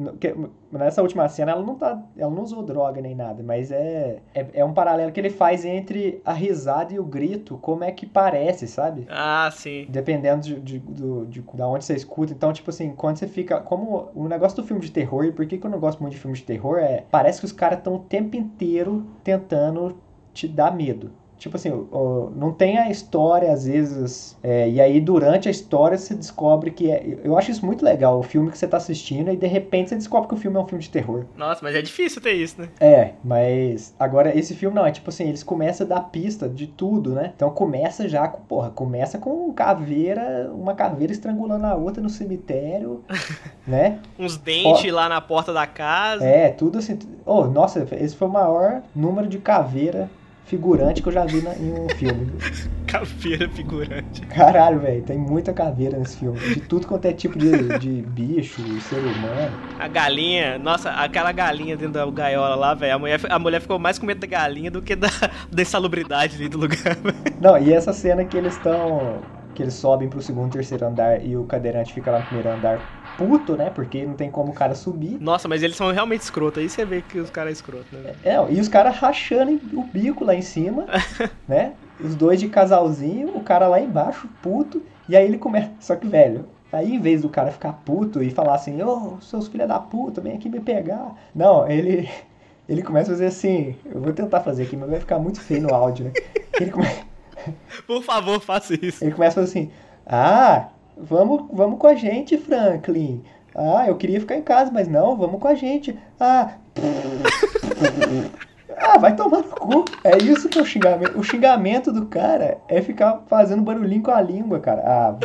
nessa última cena ela não tá. Ela não usou droga nem nada, mas é, é, é, um paralelo que ele faz entre a risada e o grito, como é que parece, sabe? Ah, sim. Dependendo de, de, de, de da onde você escuta. Então, tipo assim, quando você fica. Como o negócio do filme de terror, e por que, que eu não gosto muito de filme de terror, é. Parece que os caras estão o tempo inteiro tentando te dar medo. Tipo assim, não tem a história, às vezes, é, e aí durante a história você descobre que é. Eu acho isso muito legal, o filme que você tá assistindo, e de repente você descobre que o filme é um filme de terror. Nossa, mas é difícil ter isso, né? É, mas. Agora, esse filme não, é tipo assim, eles começam a dar pista de tudo, né? Então começa já com, porra, começa com caveira, uma caveira estrangulando a outra no cemitério, né? Uns dentes lá na porta da casa. É, tudo assim. Oh, nossa, esse foi o maior número de caveira figurante que eu já vi na, em um filme. Caveira figurante. Caralho, velho, tem muita caveira nesse filme. De tudo quanto é tipo de, de bicho, ser humano. A galinha, nossa, aquela galinha dentro da gaiola lá, velho. A mulher, a mulher ficou mais com medo da galinha do que da, da insalubridade ali do lugar. Véio. Não, e essa cena que eles estão. Que eles sobem pro segundo, terceiro andar e o cadeirante fica lá no primeiro andar puto, né? Porque não tem como o cara subir. Nossa, mas eles são realmente escrotos. Aí você vê que os caras é escroto, né? É, e os caras rachando o bico lá em cima, né? Os dois de casalzinho, o cara lá embaixo, puto. E aí ele começa. Só que, velho, Aí, em vez do cara ficar puto e falar assim, ô, oh, seus filhos da puta, vem aqui me pegar. Não, ele, ele começa a fazer assim, eu vou tentar fazer aqui, mas vai ficar muito feio no áudio, né? Ele come... Por favor, faça isso. Ele começa a fazer assim, ah, Vamos, vamos com a gente, Franklin. Ah, eu queria ficar em casa, mas não, vamos com a gente. Ah. ah, vai tomar no cu. É isso que é o xingamento. O xingamento do cara é ficar fazendo barulhinho com a língua, cara. Ah.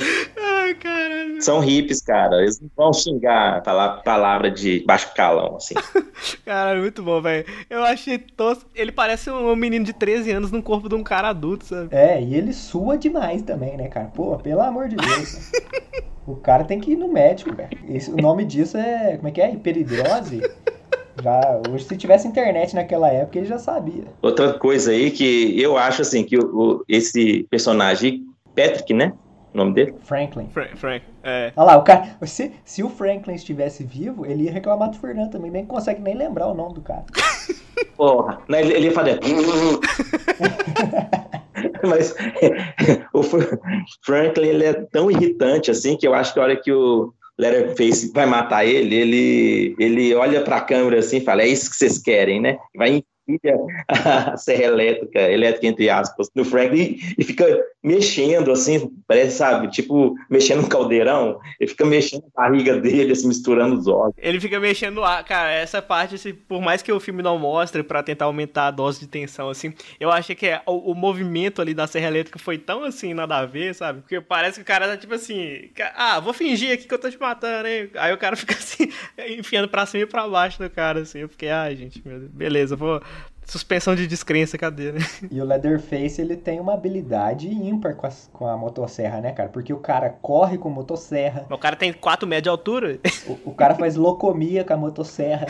Ai, caralho. São hippies, cara. Eles não vão xingar falar palavra de baixo calão, assim. Caralho, muito bom, velho. Eu achei tosco. Ele parece um menino de 13 anos no corpo de um cara adulto, sabe? É, e ele sua demais também, né, cara? Pô, pelo amor de Deus. o cara tem que ir no médico, velho. O nome disso é. Como é que é? Hiperidrose? Já, hoje, se tivesse internet naquela época, ele já sabia. Outra coisa aí que eu acho assim, que o, o esse personagem, Patrick, né? o nome dele? Franklin. Frank, Frank, é. Olha lá, o cara. Se, se o Franklin estivesse vivo, ele ia reclamar do Fernando também, nem consegue nem lembrar o nome do cara. Porra, ele, ele ia fazer. Mas o Franklin ele é tão irritante assim que eu acho que a hora que o Letterface vai matar ele, ele, ele olha para a câmera assim e fala: É isso que vocês querem, né? Vai a serra elétrica, elétrica entre aspas, no Franklin e fica mexendo assim, parece, sabe, tipo, mexendo no caldeirão, ele fica mexendo a barriga dele, assim, misturando os órgãos. Ele fica mexendo ar, cara, essa parte, assim, por mais que o filme não mostre para tentar aumentar a dose de tensão, assim, eu achei que é, o, o, movimento ali da serra elétrica foi tão, assim, nada a ver, sabe, porque parece que o cara tá, tipo assim, ah, vou fingir aqui que eu tô te matando, hein, aí o cara fica, assim, enfiando pra cima e pra baixo do cara, assim, eu fiquei, ai, gente, beleza, vou Suspensão de descrença, cadê, né? E o Leatherface, ele tem uma habilidade ímpar com a, com a motosserra, né, cara? Porque o cara corre com motosserra. O cara tem 4 metros de altura. O, o cara faz locomia com a motosserra.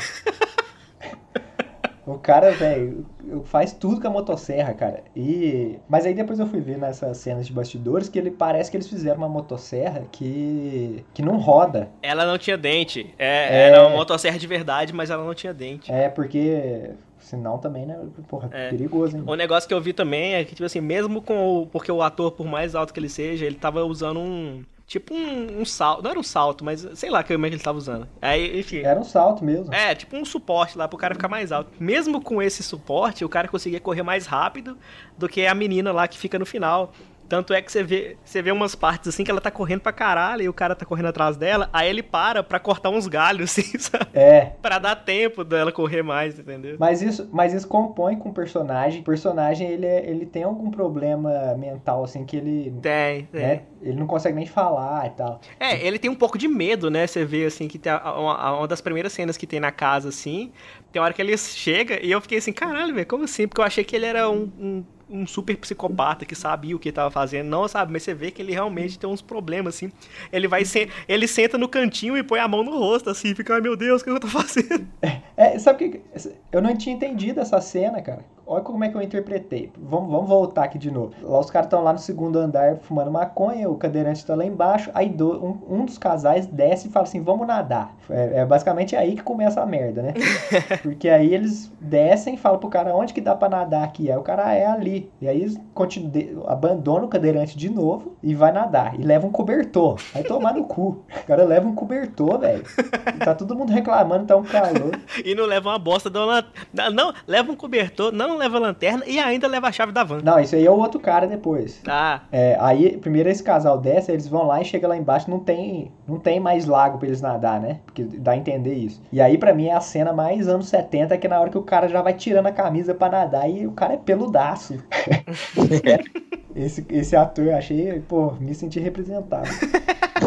O cara, velho, faz tudo com a motosserra, cara. E mas aí depois eu fui ver nessas cenas de bastidores que ele parece que eles fizeram uma motosserra que que não roda. Ela não tinha dente. É, é... Era uma motosserra de verdade, mas ela não tinha dente. É porque Senão também, né? Porra, é. perigoso, hein? O negócio que eu vi também é que, tipo assim, mesmo com o. Porque o ator, por mais alto que ele seja, ele tava usando um. Tipo um, um salto. Não era um salto, mas sei lá como é que ele tava usando. Aí, enfim. Era um salto mesmo. É, tipo um suporte lá pro cara ficar mais alto. Mesmo com esse suporte, o cara conseguia correr mais rápido do que a menina lá que fica no final. Tanto é que você vê, você vê umas partes assim que ela tá correndo pra caralho e o cara tá correndo atrás dela, aí ele para pra cortar uns galhos, assim, sabe? É. Pra dar tempo dela correr mais, entendeu? Mas isso, mas isso compõe com o personagem. O personagem, ele, é, ele tem algum problema mental, assim, que ele... Tem, tem. Né? Ele não consegue nem falar e tal. É, ele tem um pouco de medo, né? Você vê, assim, que tem uma, uma das primeiras cenas que tem na casa, assim, tem hora que ele chega e eu fiquei assim, caralho, velho, como assim? Porque eu achei que ele era um, um um super psicopata que sabia o que estava fazendo, não, sabe? Mas você vê que ele realmente tem uns problemas, assim. Ele vai, se... ele senta no cantinho e põe a mão no rosto, assim, fica, ai meu Deus, o que eu tô fazendo? É, sabe o que. Eu não tinha entendido essa cena, cara. Olha como é que eu interpretei. Vamos, vamos voltar aqui de novo. Lá os caras estão lá no segundo andar fumando maconha, o cadeirante está lá embaixo. Aí do, um, um, dos casais desce e fala assim: vamos nadar. É, é, basicamente aí que começa a merda, né? Porque aí eles descem e falam pro cara onde que dá pra nadar aqui. Aí o cara é ali. E aí continua, abandona o cadeirante de novo e vai nadar. E leva um cobertor. Aí tomar no cu. O cara leva um cobertor, velho. Tá todo mundo reclamando, tá um calor. e não leva uma bosta, não, não leva um cobertor, não leva a lanterna e ainda leva a chave da van. Não, isso aí é o outro cara depois. Ah. É, aí, primeiro esse casal desce, eles vão lá e chega lá embaixo, não tem, não tem mais lago pra eles nadar, né? Porque dá a entender isso. E aí, pra mim, é a cena mais anos 70, que é na hora que o cara já vai tirando a camisa pra nadar e o cara é peludaço. esse, esse ator, eu achei, pô, me senti representado.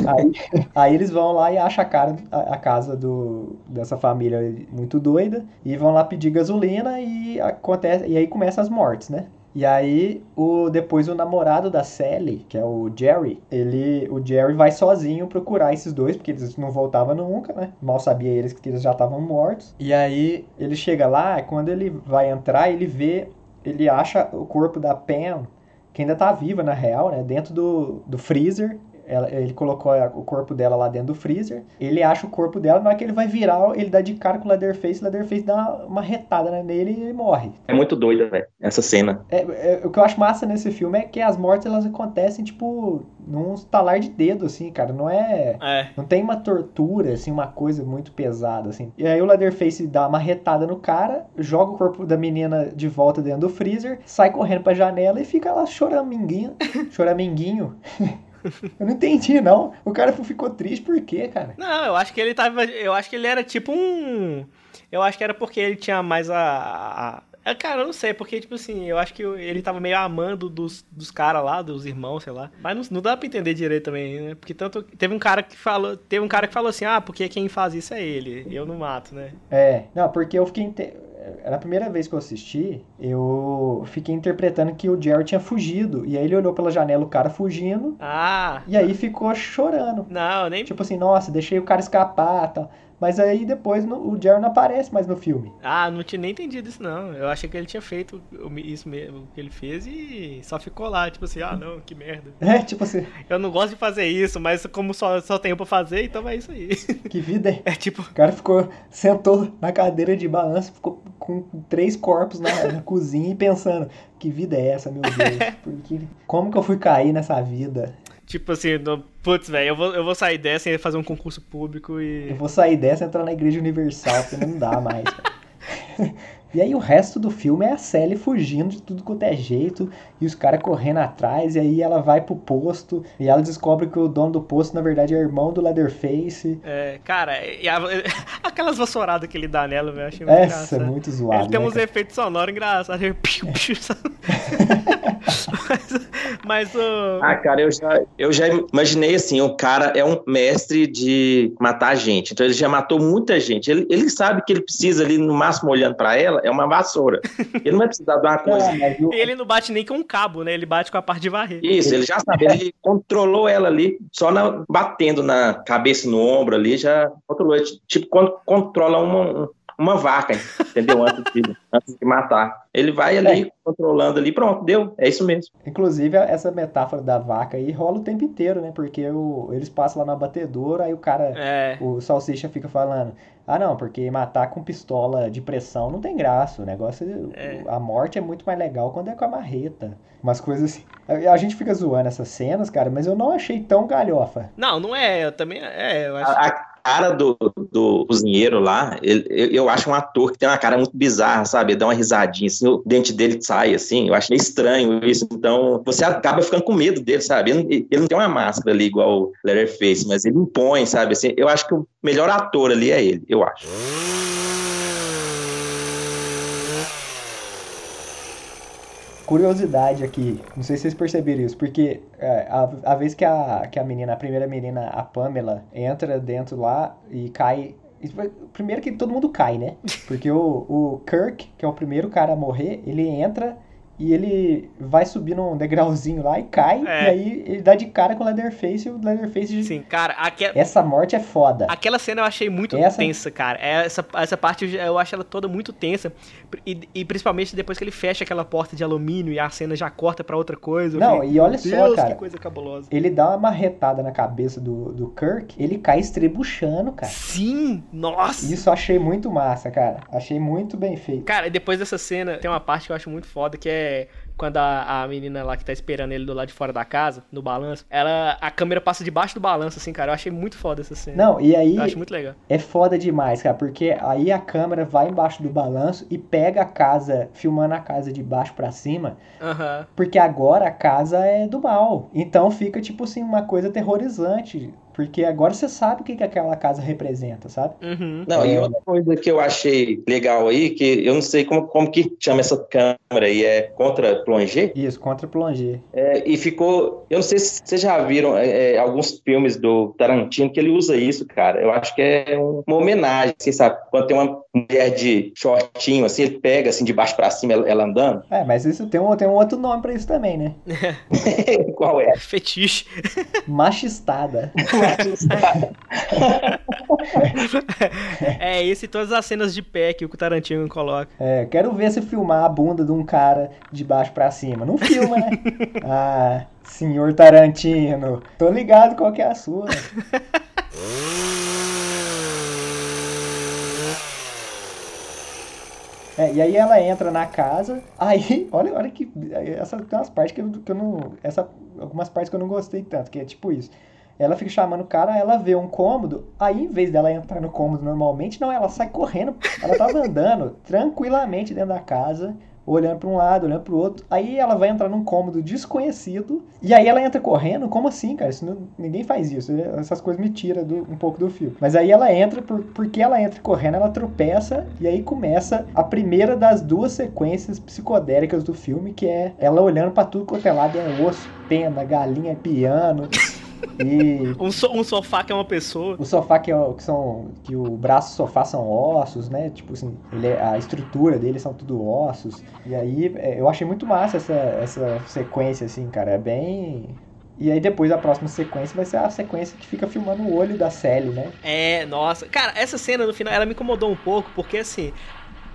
Aí, aí, eles vão lá e acham a, cara, a, a, casa do, dessa família muito doida e vão lá pedir gasolina e acontece e aí começam as mortes, né? E aí, o, depois o namorado da Sally, que é o Jerry, ele, o Jerry vai sozinho procurar esses dois, porque eles não voltavam nunca, né? Mal sabia eles que eles já estavam mortos. E aí, ele chega lá, quando ele vai entrar, ele vê, ele acha o corpo da Pam, que ainda tá viva na real, né? Dentro do, do freezer ela, ele colocou o corpo dela lá dentro do freezer. Ele acha o corpo dela, na hora que ele vai virar, ele dá de cara com o Leatherface, o Leatherface dá uma retada né, nele e ele morre. É muito doida, velho, essa cena. É, é, o que eu acho massa nesse filme é que as mortes elas acontecem, tipo, num estalar de dedo, assim, cara. Não é, é. Não tem uma tortura, assim, uma coisa muito pesada, assim. E aí o Leatherface dá uma retada no cara, joga o corpo da menina de volta dentro do freezer, sai correndo pra janela e fica lá choraminguinho. choraminguinho. Eu não entendi, não. O cara ficou triste por quê, cara? Não, eu acho que ele tava. Eu acho que ele era tipo um. Eu acho que era porque ele tinha mais a. a... Cara, eu não sei, porque, tipo assim, eu acho que ele tava meio amando dos, dos caras lá, dos irmãos, sei lá. Mas não, não dá pra entender direito também, né? Porque tanto. Teve um cara que falou. Teve um cara que falou assim, ah, porque quem faz isso é ele. Eu não mato, né? É, não, porque eu fiquei era a primeira vez que eu assisti, eu fiquei interpretando que o Jerry tinha fugido. E aí ele olhou pela janela o cara fugindo. Ah! E aí ficou chorando. Não, nem. Tipo assim, nossa, deixei o cara escapar tal. Mas aí depois no, o Jerry não aparece mais no filme. Ah, não tinha nem entendido isso não. Eu achei que ele tinha feito isso mesmo que ele fez e só ficou lá, tipo assim, ah não, que merda. É, tipo assim. Eu não gosto de fazer isso, mas como só, só tenho pra fazer, então é isso aí. Que vida é? É tipo. O cara ficou, sentou na cadeira de balanço, ficou com três corpos na, na cozinha e pensando, que vida é essa, meu Deus? Porque, como que eu fui cair nessa vida? Tipo assim, no, putz, velho, eu vou, eu vou sair dessa e fazer um concurso público e. Eu vou sair dessa e entrar na Igreja Universal, porque não dá mais. E aí o resto do filme é a Sally fugindo de tudo quanto é jeito e os caras correndo atrás, e aí ela vai pro posto e ela descobre que o dono do posto na verdade é irmão do Leatherface. É, cara, e a, aquelas vassouradas que ele dá nela, eu achei muito Essa é muito zoado. Ele tem né, uns cara? efeitos sonoros engraçados. mas, mas o. Ah, cara, eu já, eu já imaginei assim: o cara é um mestre de matar gente. Então ele já matou muita gente. Ele, ele sabe que ele precisa ali, no máximo, olhando pra ela, é uma vassoura. Ele não vai precisar de uma coisa. É, e ele não bate nem com um cabo, né? Ele bate com a parte de varrer. Isso, ele já sabe. Ele controlou ela ali, só na, batendo na cabeça, no ombro ali, já controlou. Tipo, quando controla uma, uma vaca, entendeu? Antes de, antes de matar. Ele vai ali É. controlando ali, pronto, deu. É isso mesmo. Inclusive, essa metáfora da vaca aí rola o tempo inteiro, né? Porque o, eles passam lá na batedora, aí o cara, É. o salsicha fica falando: Ah, não, porque matar com pistola de pressão não tem graça. O negócio, É. a morte é muito mais legal quando é com a marreta. Umas coisas assim. A, a gente fica zoando essas cenas, cara, mas eu não achei tão galhofa. Não, não é. Eu também. É, eu acho. A, a cara do, do cozinheiro lá, ele- eu, eu acho um ator que tem uma cara muito bizarra, sabe? Ele dá uma risadinha, assim, o dente dele sai, assim. Eu acho meio estranho isso. Então, você acaba ficando com medo dele, sabe? Ele, ele não tem uma máscara ali igual o Leatherface, mas ele impõe, sabe? Assim, eu acho que o melhor ator ali é ele, eu acho. Curiosidade aqui, não sei se vocês perceberam isso, porque é, a, a vez que a, que a menina, a primeira menina, a Pamela, entra dentro lá e cai. Primeiro que todo mundo cai, né? Porque o, o Kirk, que é o primeiro cara a morrer, ele entra e ele vai subir num degrauzinho lá e cai. É. E aí ele dá de cara com o Leatherface e o Leatherface. Sim, cara, aque... Essa morte é foda. aquela cena eu achei muito Essa- tensa, cara. Essa, essa parte eu- acho ela toda muito tensa. E, e principalmente depois que ele fecha aquela porta de alumínio e a cena já corta pra outra coisa. Não, e olha "Meu só, Deus, cara. que coisa cabulosa. Ele dá uma marretada na cabeça do, do Kirk, ele cai estrebuchando, cara. Sim, nossa. Isso eu achei muito massa, cara. Achei muito bem feito. Cara, e depois dessa cena, tem uma parte que eu acho muito foda, que é quando a, a menina lá que tá esperando ele do lado de fora da casa, no balanço, ela, a câmera passa debaixo do balanço, assim, cara. Eu achei muito foda essa cena. Não, e aí Eu acho muito legal. é foda demais, cara, porque aí a câmera vai embaixo do balanço e pega a casa, filmando a casa de baixo pra cima, Aham. porque agora a casa é do mal. Então fica tipo assim uma coisa aterrorizante, porque agora você sabe o que, que aquela casa representa, sabe? Uhum. Não, e É. outra coisa que eu achei legal aí, que eu não sei como, como que chama essa câmera aí, é contra plongé? Isso, contra plonger. É, e ficou. Eu não sei se vocês já viram é, é, alguns filmes do Tarantino que ele usa isso, cara. Eu acho que é um- uma homenagem, assim, sabe? Quando tem uma mulher de shortinho, assim, ele pega assim de baixo pra cima, ela, ela andando. É, mas isso tem um, tem um outro nome pra isso também, né? Qual é? Fetiche. Machistada. É esse e todas as cenas de pé que o Tarantino coloca. É, quero ver se filmar a bunda de um cara de baixo pra cima. Não filma, né? Ah, senhor Tarantino, tô ligado qual que é a sua. É, e aí ela entra na casa, aí, olha, olha que. Essa, tem umas partes que eu, que eu não. Essa, algumas partes que eu não gostei tanto, que é tipo isso. Ela fica chamando o cara, ela vê um cômodo, aí em vez dela entrar no cômodo normalmente, não, ela sai correndo. Ela tava andando tranquilamente dentro da casa, olhando pra um lado, olhando pro outro. Aí ela vai entrar num cômodo desconhecido, e aí ela entra correndo? Como assim, cara? Isso não- ninguém faz isso. Essas coisas me tiram do- um pouco do filme. Mas aí ela entra, por, porque ela entra correndo, ela tropeça, e aí começa a primeira das duas sequências psicodélicas do filme, que é ela olhando pra tudo quanto é lado, é osso, pena, galinha, piano. E Um, so- um sofá que é uma pessoa. o sofá que, é que são que o braço sofá são ossos, né? Tipo assim, ele é- a estrutura dele são tudo ossos. E aí é, eu achei muito massa essa, essa sequência assim, cara, é bem e aí depois a próxima sequência vai ser a sequência que fica filmando o olho da Sally, né? É, nossa. Cara, essa cena no final, ela me incomodou um pouco, porque assim,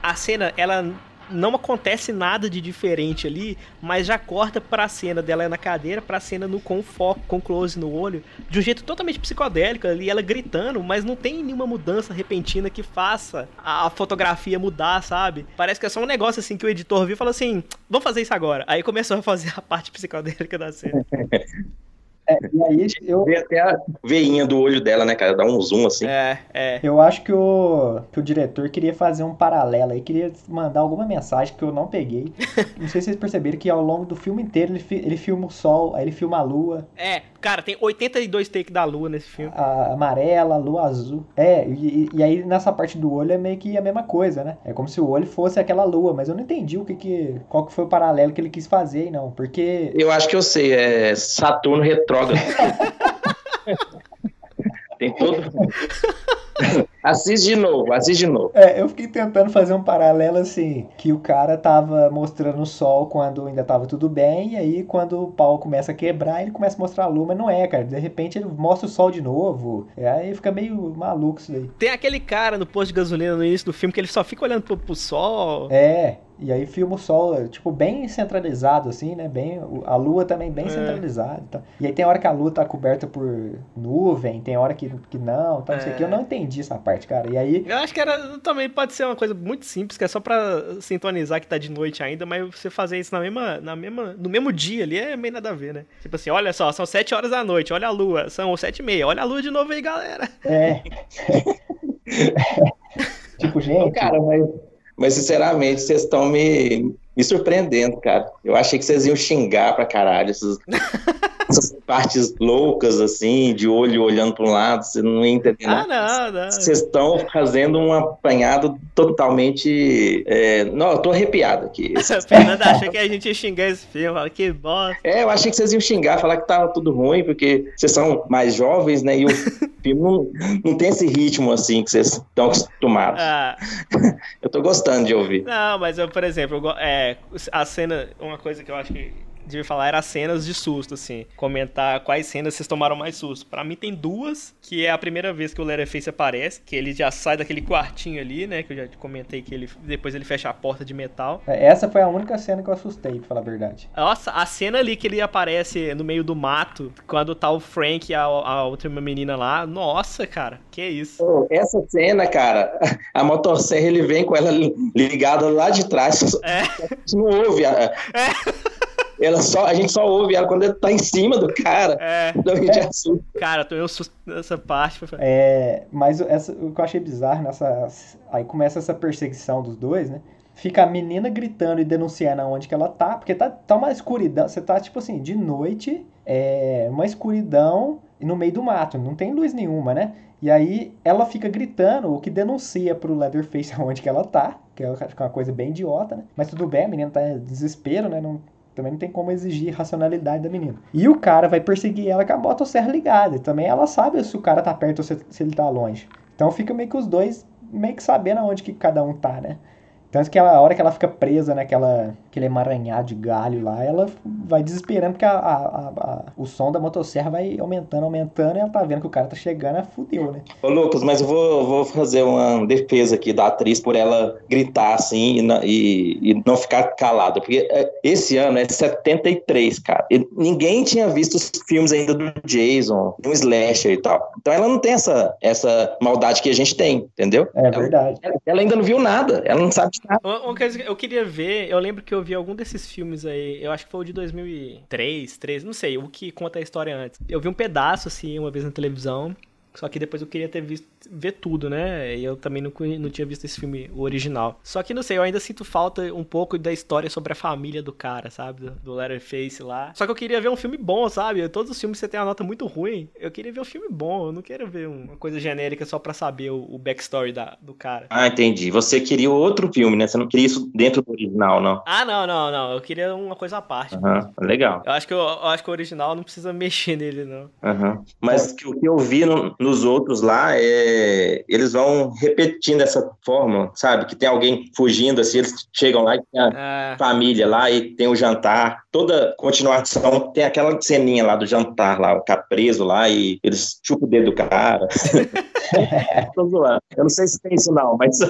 a cena, ela não acontece nada de diferente ali, mas já corta pra cena dela na cadeira, pra cena no com foco, com close no olho, de um jeito totalmente psicodélico ali, ela gritando, mas não tem nenhuma mudança repentina que faça a, a fotografia mudar, sabe? Parece que é só um negócio assim que o editor viu e falou assim: vamos fazer isso agora. Aí começou a fazer a parte psicodélica da cena. É, e aí eu Vê até a veinha do olho dela, né, cara? Dá um zoom assim. É, é. Eu acho que o, que o diretor queria fazer um paralelo aí, queria mandar alguma mensagem que eu não peguei. Não sei se vocês perceberam que ao longo do filme inteiro ele, fi- ele filma o sol, aí ele filma a lua, É, cara, tem 82 takes da lua nesse filme. a amarela, a lua azul. É, e, e aí nessa parte do olho é meio que a mesma coisa, né? É como se o olho fosse aquela lua, mas eu não entendi o que que, qual que foi o paralelo que ele quis fazer aí, não. Porque Eu acho que eu sei, é Saturno retrógrado. Tem todo. assiste de novo, assiste de novo. É, eu fiquei tentando fazer um paralelo assim, que o cara tava mostrando o sol quando ainda tava tudo bem, e aí quando o pau começa a quebrar, ele começa a mostrar a lua, mas não é, cara. De repente ele mostra o sol de novo. É, aí fica meio maluco isso daí. Tem aquele cara no posto de gasolina no início do filme que ele só fica olhando pro, pro sol. É, e aí filma o sol, tipo, bem centralizado, assim, né? Bem, a lua também bem É. centralizada. e tal. E aí tem hora que a lua tá coberta por nuvem, tem hora que, que não, tal, não sei o que. Eu É. não entendi essa parte, cara. E aí, Eu acho que era também pode ser uma coisa muito simples, que é só pra sintonizar que tá de noite ainda, mas você fazer isso na mesma, na mesma, no mesmo dia ali é meio nada a ver, né? Tipo assim, olha só, são 7 horas da noite, olha a lua, são 7 e meia, olha a lua de novo aí, galera. é. tipo, gente. Cara, mas, mas sinceramente, vocês estão me, me surpreendendo, cara. Eu achei que vocês iam xingar pra caralho essas, essas partes loucas, assim, de olho olhando pra um lado, você não ia entender Ah, nada. não, não. Vocês estão fazendo um apanhado totalmente. é, Não, eu tô arrepiado aqui. Fernanda achou que a gente ia xingar esse filme, fala, que bosta. É, eu achei que vocês iam xingar, falar que tava tudo ruim, porque vocês são mais jovens, né? E o filme não, não tem esse ritmo assim que vocês estão acostumados. Ah, Eu tô gostando de ouvir. não, mas eu, por exemplo, eu, é, É, a cena, uma coisa que eu acho que devia falar era cenas de susto, assim. Comentar quais cenas vocês tomaram mais susto. Para mim tem duas, que é a primeira vez que o Leatherface aparece, que ele já sai daquele quartinho ali, né? Que eu já comentei que ele depois ele fecha a porta de metal. É, essa foi a única cena que eu assustei, pra falar a verdade. Nossa, a cena ali que ele aparece no meio do mato, quando tá o Frank e a, a outra menina lá, nossa, cara, que isso. essa cena, cara, a motosserra ele vem com ela ligada lá de trás. É. Não ouve. A... É. Ela só, a gente só ouve ela quando tá em cima do cara. É. Então a gente é. assusta. Cara, tô eu susto nessa parte. É, mas essa, o que eu achei bizarro nessa. Aí começa essa perseguição dos dois, né? Fica a menina gritando e denunciando aonde que ela tá, porque tá, tá uma escuridão. Você tá, tipo assim, de noite, é, uma escuridão e no meio do mato, não tem luz nenhuma, né? E aí ela fica gritando, o que denuncia pro Leatherface aonde que ela tá, que é uma coisa bem idiota, né? Mas tudo bem, a menina tá em desespero, né? Não, também não tem como exigir racionalidade da menina. E o cara vai perseguir ela com a motosserra ligada. E também ela sabe se o cara tá perto ou se, se ele tá longe. Então fica meio que os dois meio que sabendo aonde que cada um tá, né? Tanto que a hora que ela fica presa naquela aquele emaranhado de galho lá, ela vai desesperando porque a, a, a, o som da motosserra vai aumentando, aumentando, e ela tá vendo que o cara tá chegando, ela fudeu, né? Ô Lucas, mas eu vou, vou fazer uma defesa aqui da atriz por ela gritar assim e, e, e não ficar calada, porque é, esse ano é 73, cara. E ninguém tinha visto os filmes ainda do Jason, do slasher e tal. Então ela não tem essa, essa maldade que a gente tem, entendeu? É verdade. Ela, ela ainda não viu nada, ela não sabe nada. Uma coisa que eu queria ver, eu lembro que eu vi algum desses filmes aí, eu acho que foi o de 2003, 3, não sei, o que conta a história antes. Eu vi um pedaço, assim, uma vez na televisão, só que depois eu queria ter visto ver tudo, né? E eu também não, não tinha visto esse filme original. Só que não sei, eu ainda sinto falta um pouco da história sobre a família do cara, sabe? Do, do Letterface lá. Só que eu queria ver um filme bom, sabe? Todos os filmes você tem uma nota muito ruim. Eu queria ver um filme bom, eu não quero ver uma coisa genérica só pra saber o, o backstory da, do cara. Ah, entendi. Você queria outro filme, né? Você não queria isso dentro do original, não? Ah, não, não, não. Eu queria uma coisa à parte. Aham, legal. Eu acho, que eu, eu, acho que o original não precisa mexer nele, não. Aham. Mas o que eu vi no, nos outros lá é. Eles vão repetindo essa forma, sabe? Que tem alguém fugindo, assim, eles chegam lá e tem a é. família lá e tem o jantar. Toda continuação tem aquela ceninha lá do jantar lá, o cara preso lá e eles chupam o dedo do cara. Eu não sei se tem isso não, mas...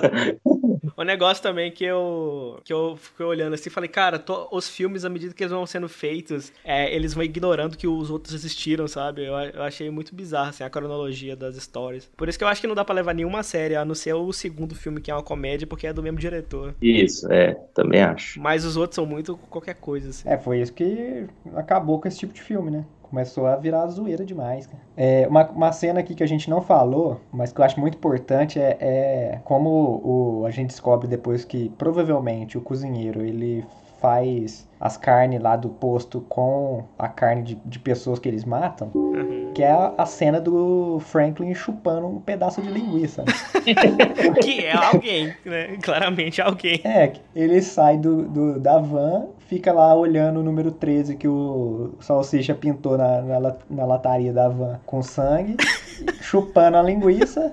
o negócio também que eu, que eu fiquei olhando assim, falei, cara, tô, os filmes, à medida que eles vão sendo feitos, é, eles vão ignorando que os outros existiram, sabe? Eu, eu achei muito bizarro, assim, a cronologia das histórias. Por isso que eu acho que não dá pra levar nenhuma nenhuma série, a não ser o segundo filme que é uma comédia, porque é do mesmo diretor. Isso, é, também acho. Mas os outros são muito qualquer coisa, assim. É, foi isso que acabou com esse tipo de filme, né? Começou a virar zoeira demais, cara. É, uma, uma cena aqui que a gente não falou, mas que eu acho muito importante, é, é como o, a gente descobre depois que provavelmente o cozinheiro, ele faz as carnes lá do posto com a carne de, de pessoas que eles matam, uhum. que é a, a, cena do Franklin chupando um pedaço de linguiça. que é alguém, né? Claramente alguém. É, ele sai do, do, da van, fica lá olhando o número 13 que o Salsicha pintou na, na, na lataria da van com sangue, chupando a linguiça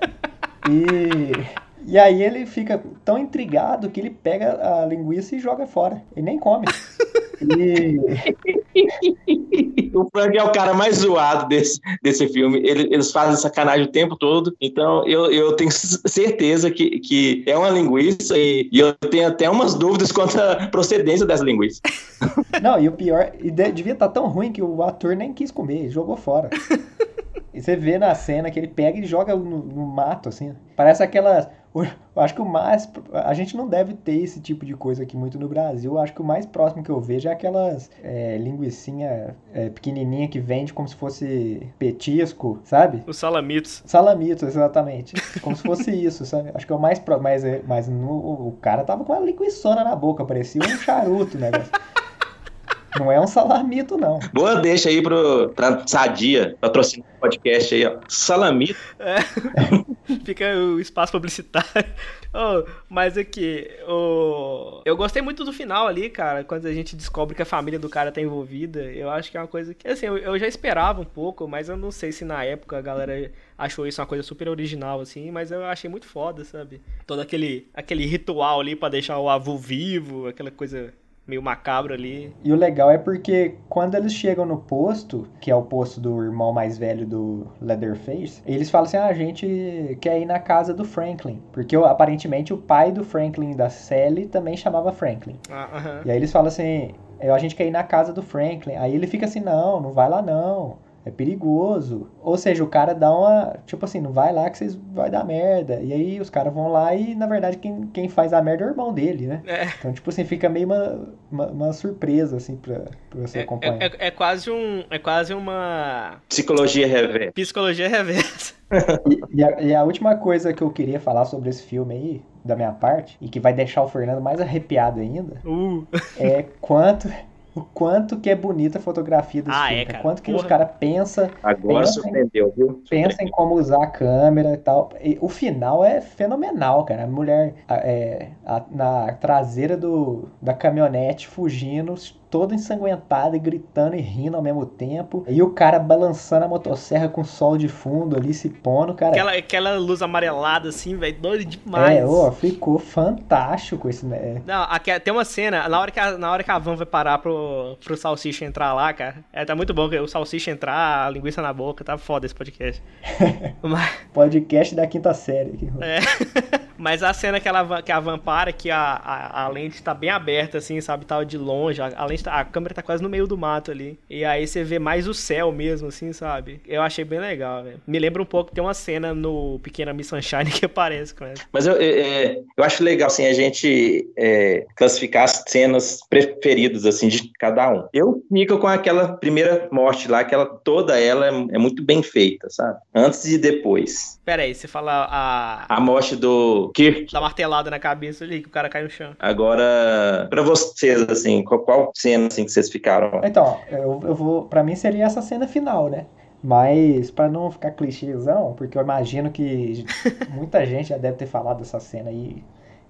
e e aí ele fica tão intrigado que ele pega a linguiça e joga fora. E nem come. E... o Frank é o cara mais zoado desse, desse filme. Ele, eles fazem sacanagem o tempo todo. Então eu, eu tenho certeza que, que é uma linguiça e, e eu tenho até umas dúvidas quanto à procedência dessa linguiça. Não, e o pior, e devia estar tá tão ruim que o ator nem quis comer, jogou fora. E você vê na cena que ele pega e joga no, no mato, assim. Parece aquelas. Eu acho que o mais. A gente não deve ter esse tipo de coisa aqui muito no Brasil. Eu acho que o mais próximo que eu vejo é aquelas é, linguicinha é, pequenininha que vende como se fosse petisco, sabe? Os salamitos. Salamitos, exatamente. Como se fosse isso, sabe? Acho que é o mais próximo. Mas, é, mas no, o cara tava com uma linguiçona na boca, parecia um charuto o negócio. Não é um salamito, não. Boa deixa aí pro, pra Sadia, patrocinar o podcast aí, ó. Salamito. É. Fica o espaço publicitário. Oh, mas aqui, oh, eu gostei muito do final ali, cara, quando a gente descobre que a família do cara tá envolvida. Eu acho que é uma coisa que, assim, eu, eu já esperava um pouco, mas eu não sei se na época a galera achou isso uma coisa super original, assim, mas eu achei muito foda, sabe? Todo aquele, aquele ritual ali para deixar o avô vivo, aquela coisa meio macabro ali. E o legal é porque quando eles chegam no posto, que é o posto do irmão mais velho do Leatherface, eles falam assim: ah, a gente quer ir na casa do Franklin. Porque aparentemente o pai do Franklin da Sally também chamava Franklin. Ah, aham. E aí eles falam assim: "É, a gente quer ir na casa do Franklin. Aí ele fica assim: não, não vai lá não. É perigoso. Ou seja, o cara dá uma. Tipo assim, não vai lá que vocês vai dar merda. E aí os caras vão lá e, na verdade, quem, quem faz a merda é o irmão dele, né? É. Então, tipo assim, fica meio uma, uma, uma surpresa, assim, pra, pra você É, acompanhar. é- é- é quase um. É quase uma Psicologia reversa. psicologia reversa. E, e a, e a última coisa que eu queria falar sobre esse filme aí, da minha parte, e que vai deixar o Fernando mais arrepiado ainda, Uh. é quanto. O quanto que é bonita a fotografia desse Ah, filme. é, cara. Quanto que os Porra. caras pensam Agora Pensa em- surpreendeu, viu? pensa em como usar a câmera e tal. E o final é fenomenal, cara. A mulher é, a- na traseira do, da caminhonete fugindo, toda ensanguentada e gritando e rindo ao mesmo tempo. E o cara balançando a motosserra com o sol de fundo ali, se pondo, cara. Aquela, aquela luz amarelada assim, velho, doido demais. É, ó, ficou fantástico esse, né? Não, aqui, tem uma cena, na hora, que a, na hora que a van vai parar pro, pro Salsicha entrar lá, cara, é, tá muito bom que o Salsicha entrar, a linguiça na boca, tá foda esse podcast. Mas, Podcast da quinta série. aqui. é, mas a cena que, ela, que a van para, que a, a, a lente tá bem aberta, assim, sabe, tá de longe, a, a lente tá- a câmera tá quase no meio do mato ali. E aí você vê mais o céu mesmo, assim, sabe? Eu achei bem legal, velho. Me lembra um pouco, tem uma cena no Pequena Miss Sunshine que aparece com ela. Mas eu, é, é, eu acho legal assim, a gente é, classificar as cenas preferidas assim, de cada um. Eu fico com aquela primeira morte lá, que ela, toda ela é, é muito bem feita, sabe? Antes e depois. Pera aí, você fala a... A morte do Kirk. Da martelada na cabeça ali, que o cara cai no chão. Agora, pra vocês, assim, qual, qual cena assim, que vocês ficaram? Então, eu, eu vou. Pra mim seria essa cena final, né? Mas, pra não ficar clichêzão, porque eu imagino que muita gente já deve ter falado dessa cena aí.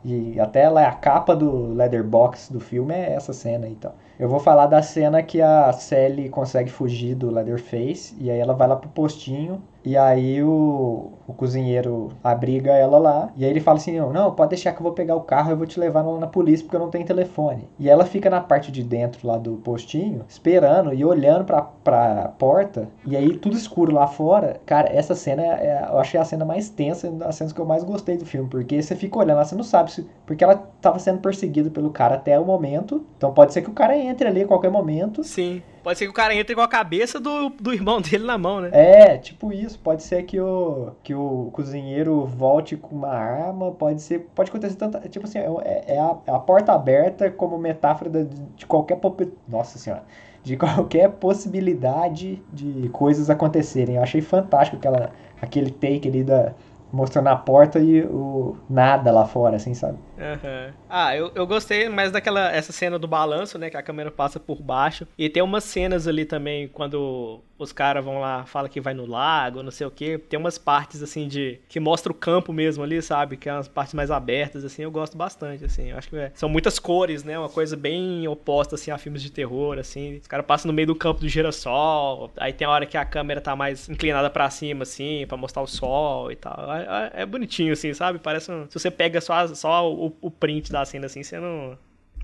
E até ela é a capa do Leatherbox do filme, é essa cena aí, então. Eu vou falar da cena que a Sally consegue fugir do Leatherface, e aí ela vai lá pro postinho, e aí o, o cozinheiro abriga ela lá, e aí ele fala assim, não, pode deixar que eu vou pegar o carro, eu vou te levar na polícia porque eu não tenho telefone. E ela fica na parte de dentro lá do postinho, esperando e olhando pra, pra porta, e aí tudo escuro lá fora. Cara, essa cena, é, é- eu achei a cena mais tensa, das cenas que eu mais gostei do filme, porque você fica olhando lá, você não sabe se... Porque ela tava sendo perseguida pelo cara até o momento, então pode ser que o cara entre ali a qualquer momento, Sim. Pode ser que o cara entre com a cabeça do, do irmão dele na mão, né? É, tipo isso. Pode ser que o, que o cozinheiro volte com uma arma, pode ser. Pode acontecer tanta. Tipo assim, é, é a, é a porta aberta como metáfora da- de, qualquer. Nossa senhora. De qualquer possibilidade de coisas acontecerem. Eu achei fantástico aquela, aquele take ali da. Mostrando a porta e o nada lá fora, assim, sabe? Aham. Ah, eu, eu gostei mais daquela essa cena do balanço, né? Que a câmera passa por baixo. E tem umas cenas ali também, quando os caras vão lá, fala que vai no lago, não sei o quê. Tem umas partes, assim, de. que mostra o campo mesmo ali, sabe? Que é umas partes mais abertas, assim. Eu gosto bastante, assim. Eu acho que é- são muitas cores, né? Uma coisa bem oposta, assim, a filmes de terror, assim. Os caras passam no meio do campo do girassol. Aí tem a hora que a câmera tá mais inclinada pra cima, assim, pra mostrar o sol e tal. É, é- é bonitinho, assim, sabe? Parece um... Se você pega só, só o, o print da cena, assim, você não...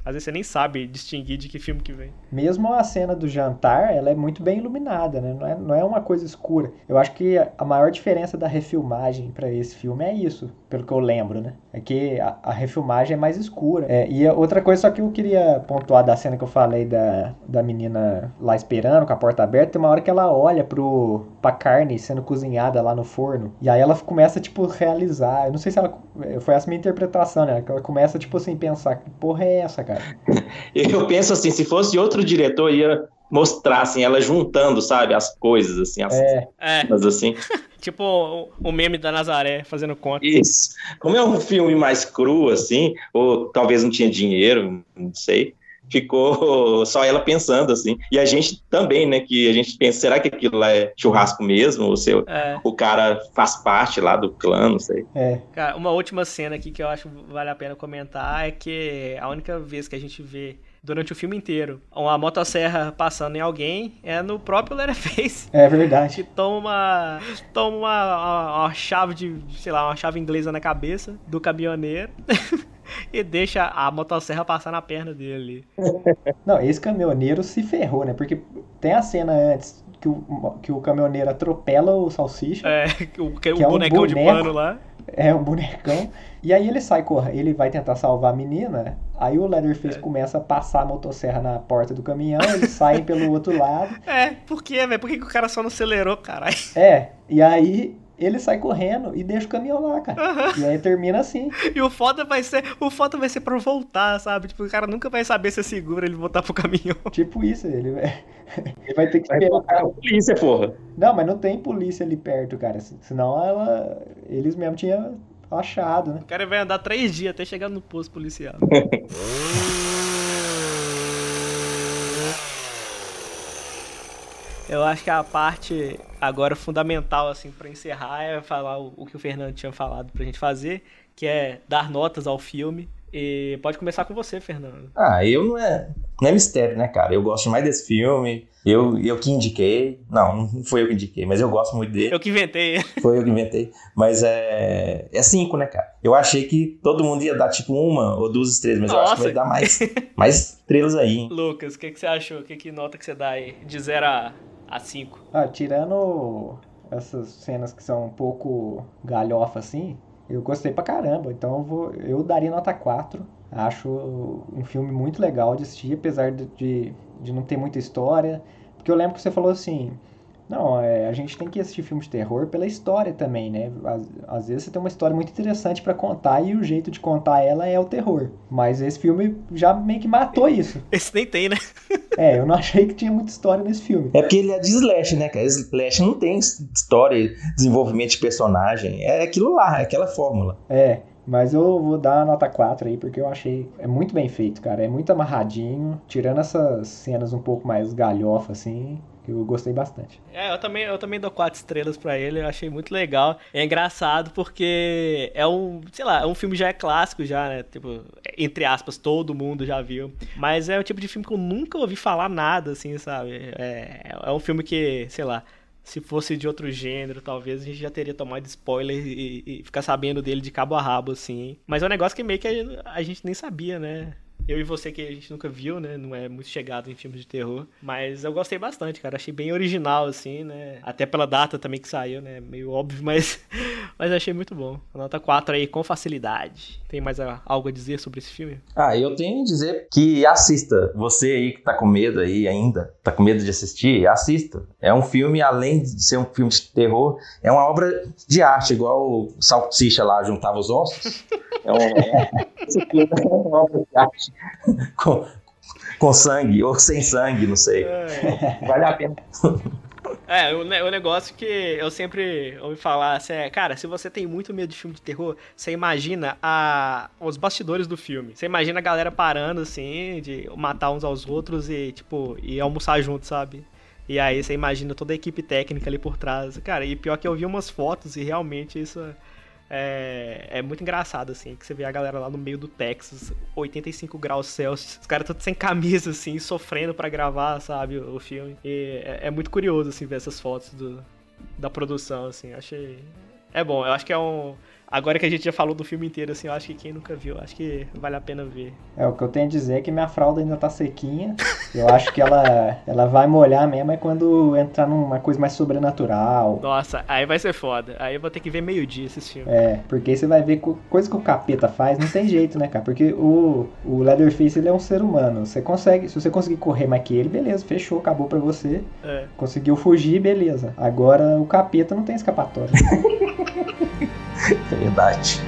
Às vezes você nem sabe distinguir de que filme que vem. Mesmo a cena do jantar, ela é muito bem iluminada, né? Não é, não é uma coisa escura. Eu acho que a maior diferença da refilmagem para esse filme é isso, pelo que eu lembro, né? É que a, a refilmagem é mais escura. É, e outra coisa só que eu queria pontuar da cena que eu falei da, da menina lá esperando, com a porta aberta, tem uma hora que ela olha pro, pra carne sendo cozinhada lá no forno. E aí ela começa, tipo, realizar. Eu não sei se ela. Foi essa minha interpretação, né? Que ela começa, tipo assim, pensar, que porra é essa, cara? Eu penso assim, se fosse outro diretor, ia mostrar assim, ela juntando, sabe, as coisas, assim, as É, É, cenas, assim. tipo o, o meme da Nazaré fazendo conta. Isso. Como é um filme mais cru, assim, ou talvez não tinha dinheiro, não sei, ficou só ela pensando, assim. E a gente também, né, que a gente pensa, será que aquilo lá é churrasco mesmo? Ou se É. o cara faz parte lá do clã, não sei. é. Cara, uma última cena aqui que eu acho que vale a pena comentar é que a única vez que a gente vê durante o filme inteiro uma motosserra passando em alguém é no próprio Leatherface. É verdade. Que toma uma, toma uma, uma, uma chave de, sei lá, uma chave inglesa na cabeça do caminhoneiro. e deixa a motosserra passar na perna dele. Não, esse caminhoneiro se ferrou, né? Porque tem a cena antes que o, que o caminhoneiro atropela o salsicha. É, o, que, o é bonecão um boneco, de pano lá. É, um bonecão. E aí ele sai correndo, ele vai tentar salvar a menina. Aí o Leatherface é. começa a passar a motosserra na porta do caminhão, eles saem pelo outro lado. É, por quê, velho? Por que, que o cara só não acelerou, caralho? É, e aí ele sai correndo e deixa o caminhão lá, cara. Uhum. E aí termina assim. E o foda vai ser, o foda vai ser pra voltar, sabe? Tipo, o cara nunca vai saber se é seguro ele voltar pro caminhão. Tipo isso, ele vai, ele vai ter que vai esperar. a polícia, porra. Não, mas não tem polícia ali perto, cara. Senão ela, eles mesmo tinham achado, né? O cara vai andar três dias até chegar no posto policial. Eu acho que a parte agora fundamental assim para encerrar é falar o, o, que o Fernando tinha falado pra gente fazer, que é dar notas ao filme. E pode começar com você, Fernando. Ah, eu não é, não é mistério, né, cara? Eu gosto mais desse filme. Eu, eu que indiquei. Não, não foi eu que indiquei, mas eu gosto muito dele. Eu que inventei. Foi eu que inventei. Mas é. É cinco, né, cara? Eu achei que todo mundo ia dar tipo uma ou duas estrelas, mas Nossa. eu acho que vai dar mais, mais estrelas aí, hein? Lucas, o que, que você achou? O que, que nota que você dá aí? De zero a a 5. Ah, tirando essas cenas que são um pouco galhofa assim, eu gostei pra caramba. Então eu, vou, eu daria nota 4. Acho um filme muito legal de assistir, apesar de, de, de não ter muita história. Porque eu lembro que você falou assim, não, é, a gente tem que assistir filmes de terror pela história também, né? Às, às vezes você tem uma história muito interessante para contar e o jeito de contar ela é o terror. Mas esse filme já meio que matou isso. Esse nem tem, né? é, eu não achei que tinha muita história nesse filme. É porque ele é de slash, né, cara? Slash não tem história, desenvolvimento de personagem. É aquilo lá, é aquela fórmula. É. Mas eu vou dar a nota 4 aí, porque eu achei. É muito bem feito, cara. É muito amarradinho. Tirando essas cenas um pouco mais galhofa, assim que eu gostei bastante. É, eu também, eu também dou quatro estrelas para ele, eu achei muito legal. É engraçado porque é um, sei lá, é um filme já é clássico já, né? Tipo, entre aspas, todo mundo já viu. Mas é o tipo de filme que eu nunca ouvi falar nada, assim, sabe? É, é um filme que, sei lá, se fosse de outro gênero, talvez a gente já teria tomado spoiler e, e ficar sabendo dele de cabo a rabo, assim. Mas é um negócio que meio que a, a gente nem sabia, né? Eu e você que a gente nunca viu, né? Não é muito chegado em filmes de terror. Mas eu gostei bastante, cara. Achei bem original, assim, né? Até pela data também que saiu, né? Meio óbvio, mas, mas achei muito bom. Nota 4 aí, com facilidade. Tem mais algo a dizer sobre esse filme? Ah, eu tenho a dizer que assista. Você aí que tá com medo aí ainda, tá com medo de assistir, assista. É um filme, além de ser um filme de terror, é uma obra de arte, igual o Salsicha lá juntava os ossos. É, um, é, é uma obra de arte. com, com sangue ou sem sangue, não sei. É. Vale a pena. É, o, o negócio que eu sempre ouvi falar assim, é, cara, se você tem muito medo de filme de terror, você imagina a, os bastidores do filme. Você imagina a galera parando, assim, de matar uns aos outros e, tipo, e almoçar junto, sabe? E aí você imagina toda a equipe técnica ali por trás. Cara, e pior que eu vi umas fotos e realmente isso é, é muito engraçado, assim, que você vê a galera lá no meio do Texas, 85 graus Celsius, os caras todos sem camisa, assim, sofrendo para gravar, sabe, o, o filme. E é, é, muito curioso, assim, ver essas fotos do, da produção, assim, achei... É bom, eu acho que é um Agora que a gente já falou do filme inteiro, assim, eu acho que quem nunca viu, acho que vale a pena ver. É, o que eu tenho a dizer é que minha fralda ainda tá sequinha. Eu acho que ela, ela vai molhar mesmo é quando entrar numa coisa mais sobrenatural. Nossa, aí vai ser foda. Aí eu vou ter que ver meio-dia esses filmes. É, porque aí você vai ver coisa que o capeta faz, não tem jeito, né, cara? Porque o, o Leatherface, ele é um ser humano. Você consegue, se você conseguir correr mais que ele, beleza, fechou, acabou pra você. É. Conseguiu fugir, beleza. Agora o capeta não tem escapatória. Verdade.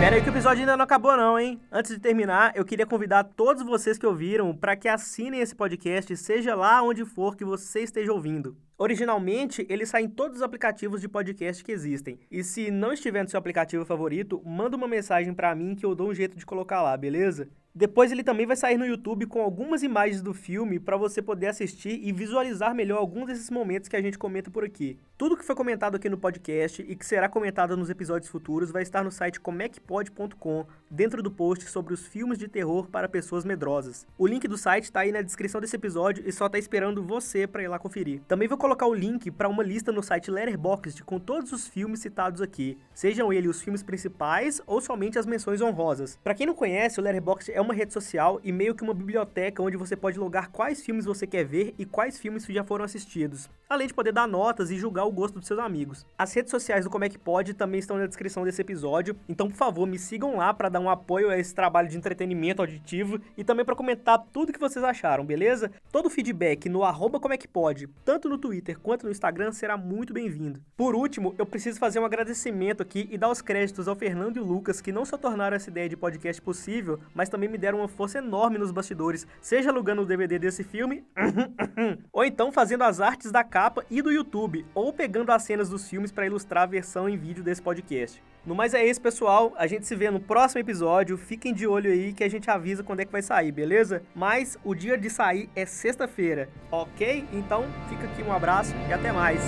Pera aí que o episódio ainda não acabou não, hein? Antes de terminar, eu queria convidar todos vocês que ouviram para que assinem esse podcast, seja lá onde for que você esteja ouvindo. Originalmente, ele sai em todos os aplicativos de podcast que existem. E se não estiver no seu aplicativo favorito, manda uma mensagem para mim que eu dou um jeito de colocar lá, beleza? Depois ele também vai sair no YouTube com algumas imagens do filme para você poder assistir e visualizar melhor alguns desses momentos que a gente comenta por aqui. Tudo que foi comentado aqui no podcast e que será comentado nos episódios futuros vai estar no site comecpod.com, dentro do post sobre os filmes de terror para pessoas medrosas. O link do site está aí na descrição desse episódio e só está esperando você para ir lá conferir. Também vou colocar o link para uma lista no site Letterboxd com todos os filmes citados aqui, sejam eles os filmes principais ou somente as menções honrosas. Para quem não conhece, o Letterboxd é uma rede social e meio que uma biblioteca onde você pode logar quais filmes você quer ver e quais filmes já foram assistidos, além de poder dar notas e julgar o gosto dos seus amigos. As redes sociais do Como é que Pode também estão na descrição desse episódio, então por favor me sigam lá para dar um apoio a esse trabalho de entretenimento auditivo e também para comentar tudo que vocês acharam, beleza? Todo feedback no arroba Como é que Pode, tanto no Twitter quanto no Instagram, será muito bem-vindo. Por último, eu preciso fazer um agradecimento aqui e dar os créditos ao Fernando e o Lucas, que não só tornaram essa ideia de podcast possível, mas também me deram uma força enorme nos bastidores, seja alugando o DVD desse filme, ou então fazendo as artes da capa e do YouTube, ou pegando as cenas dos filmes para ilustrar a versão em vídeo desse podcast. No mais é isso, pessoal. A gente se vê no próximo episódio. Fiquem de olho aí que a gente avisa quando é que vai sair, beleza? Mas o dia de sair é sexta-feira, ok? Então fica aqui um abraço e até mais.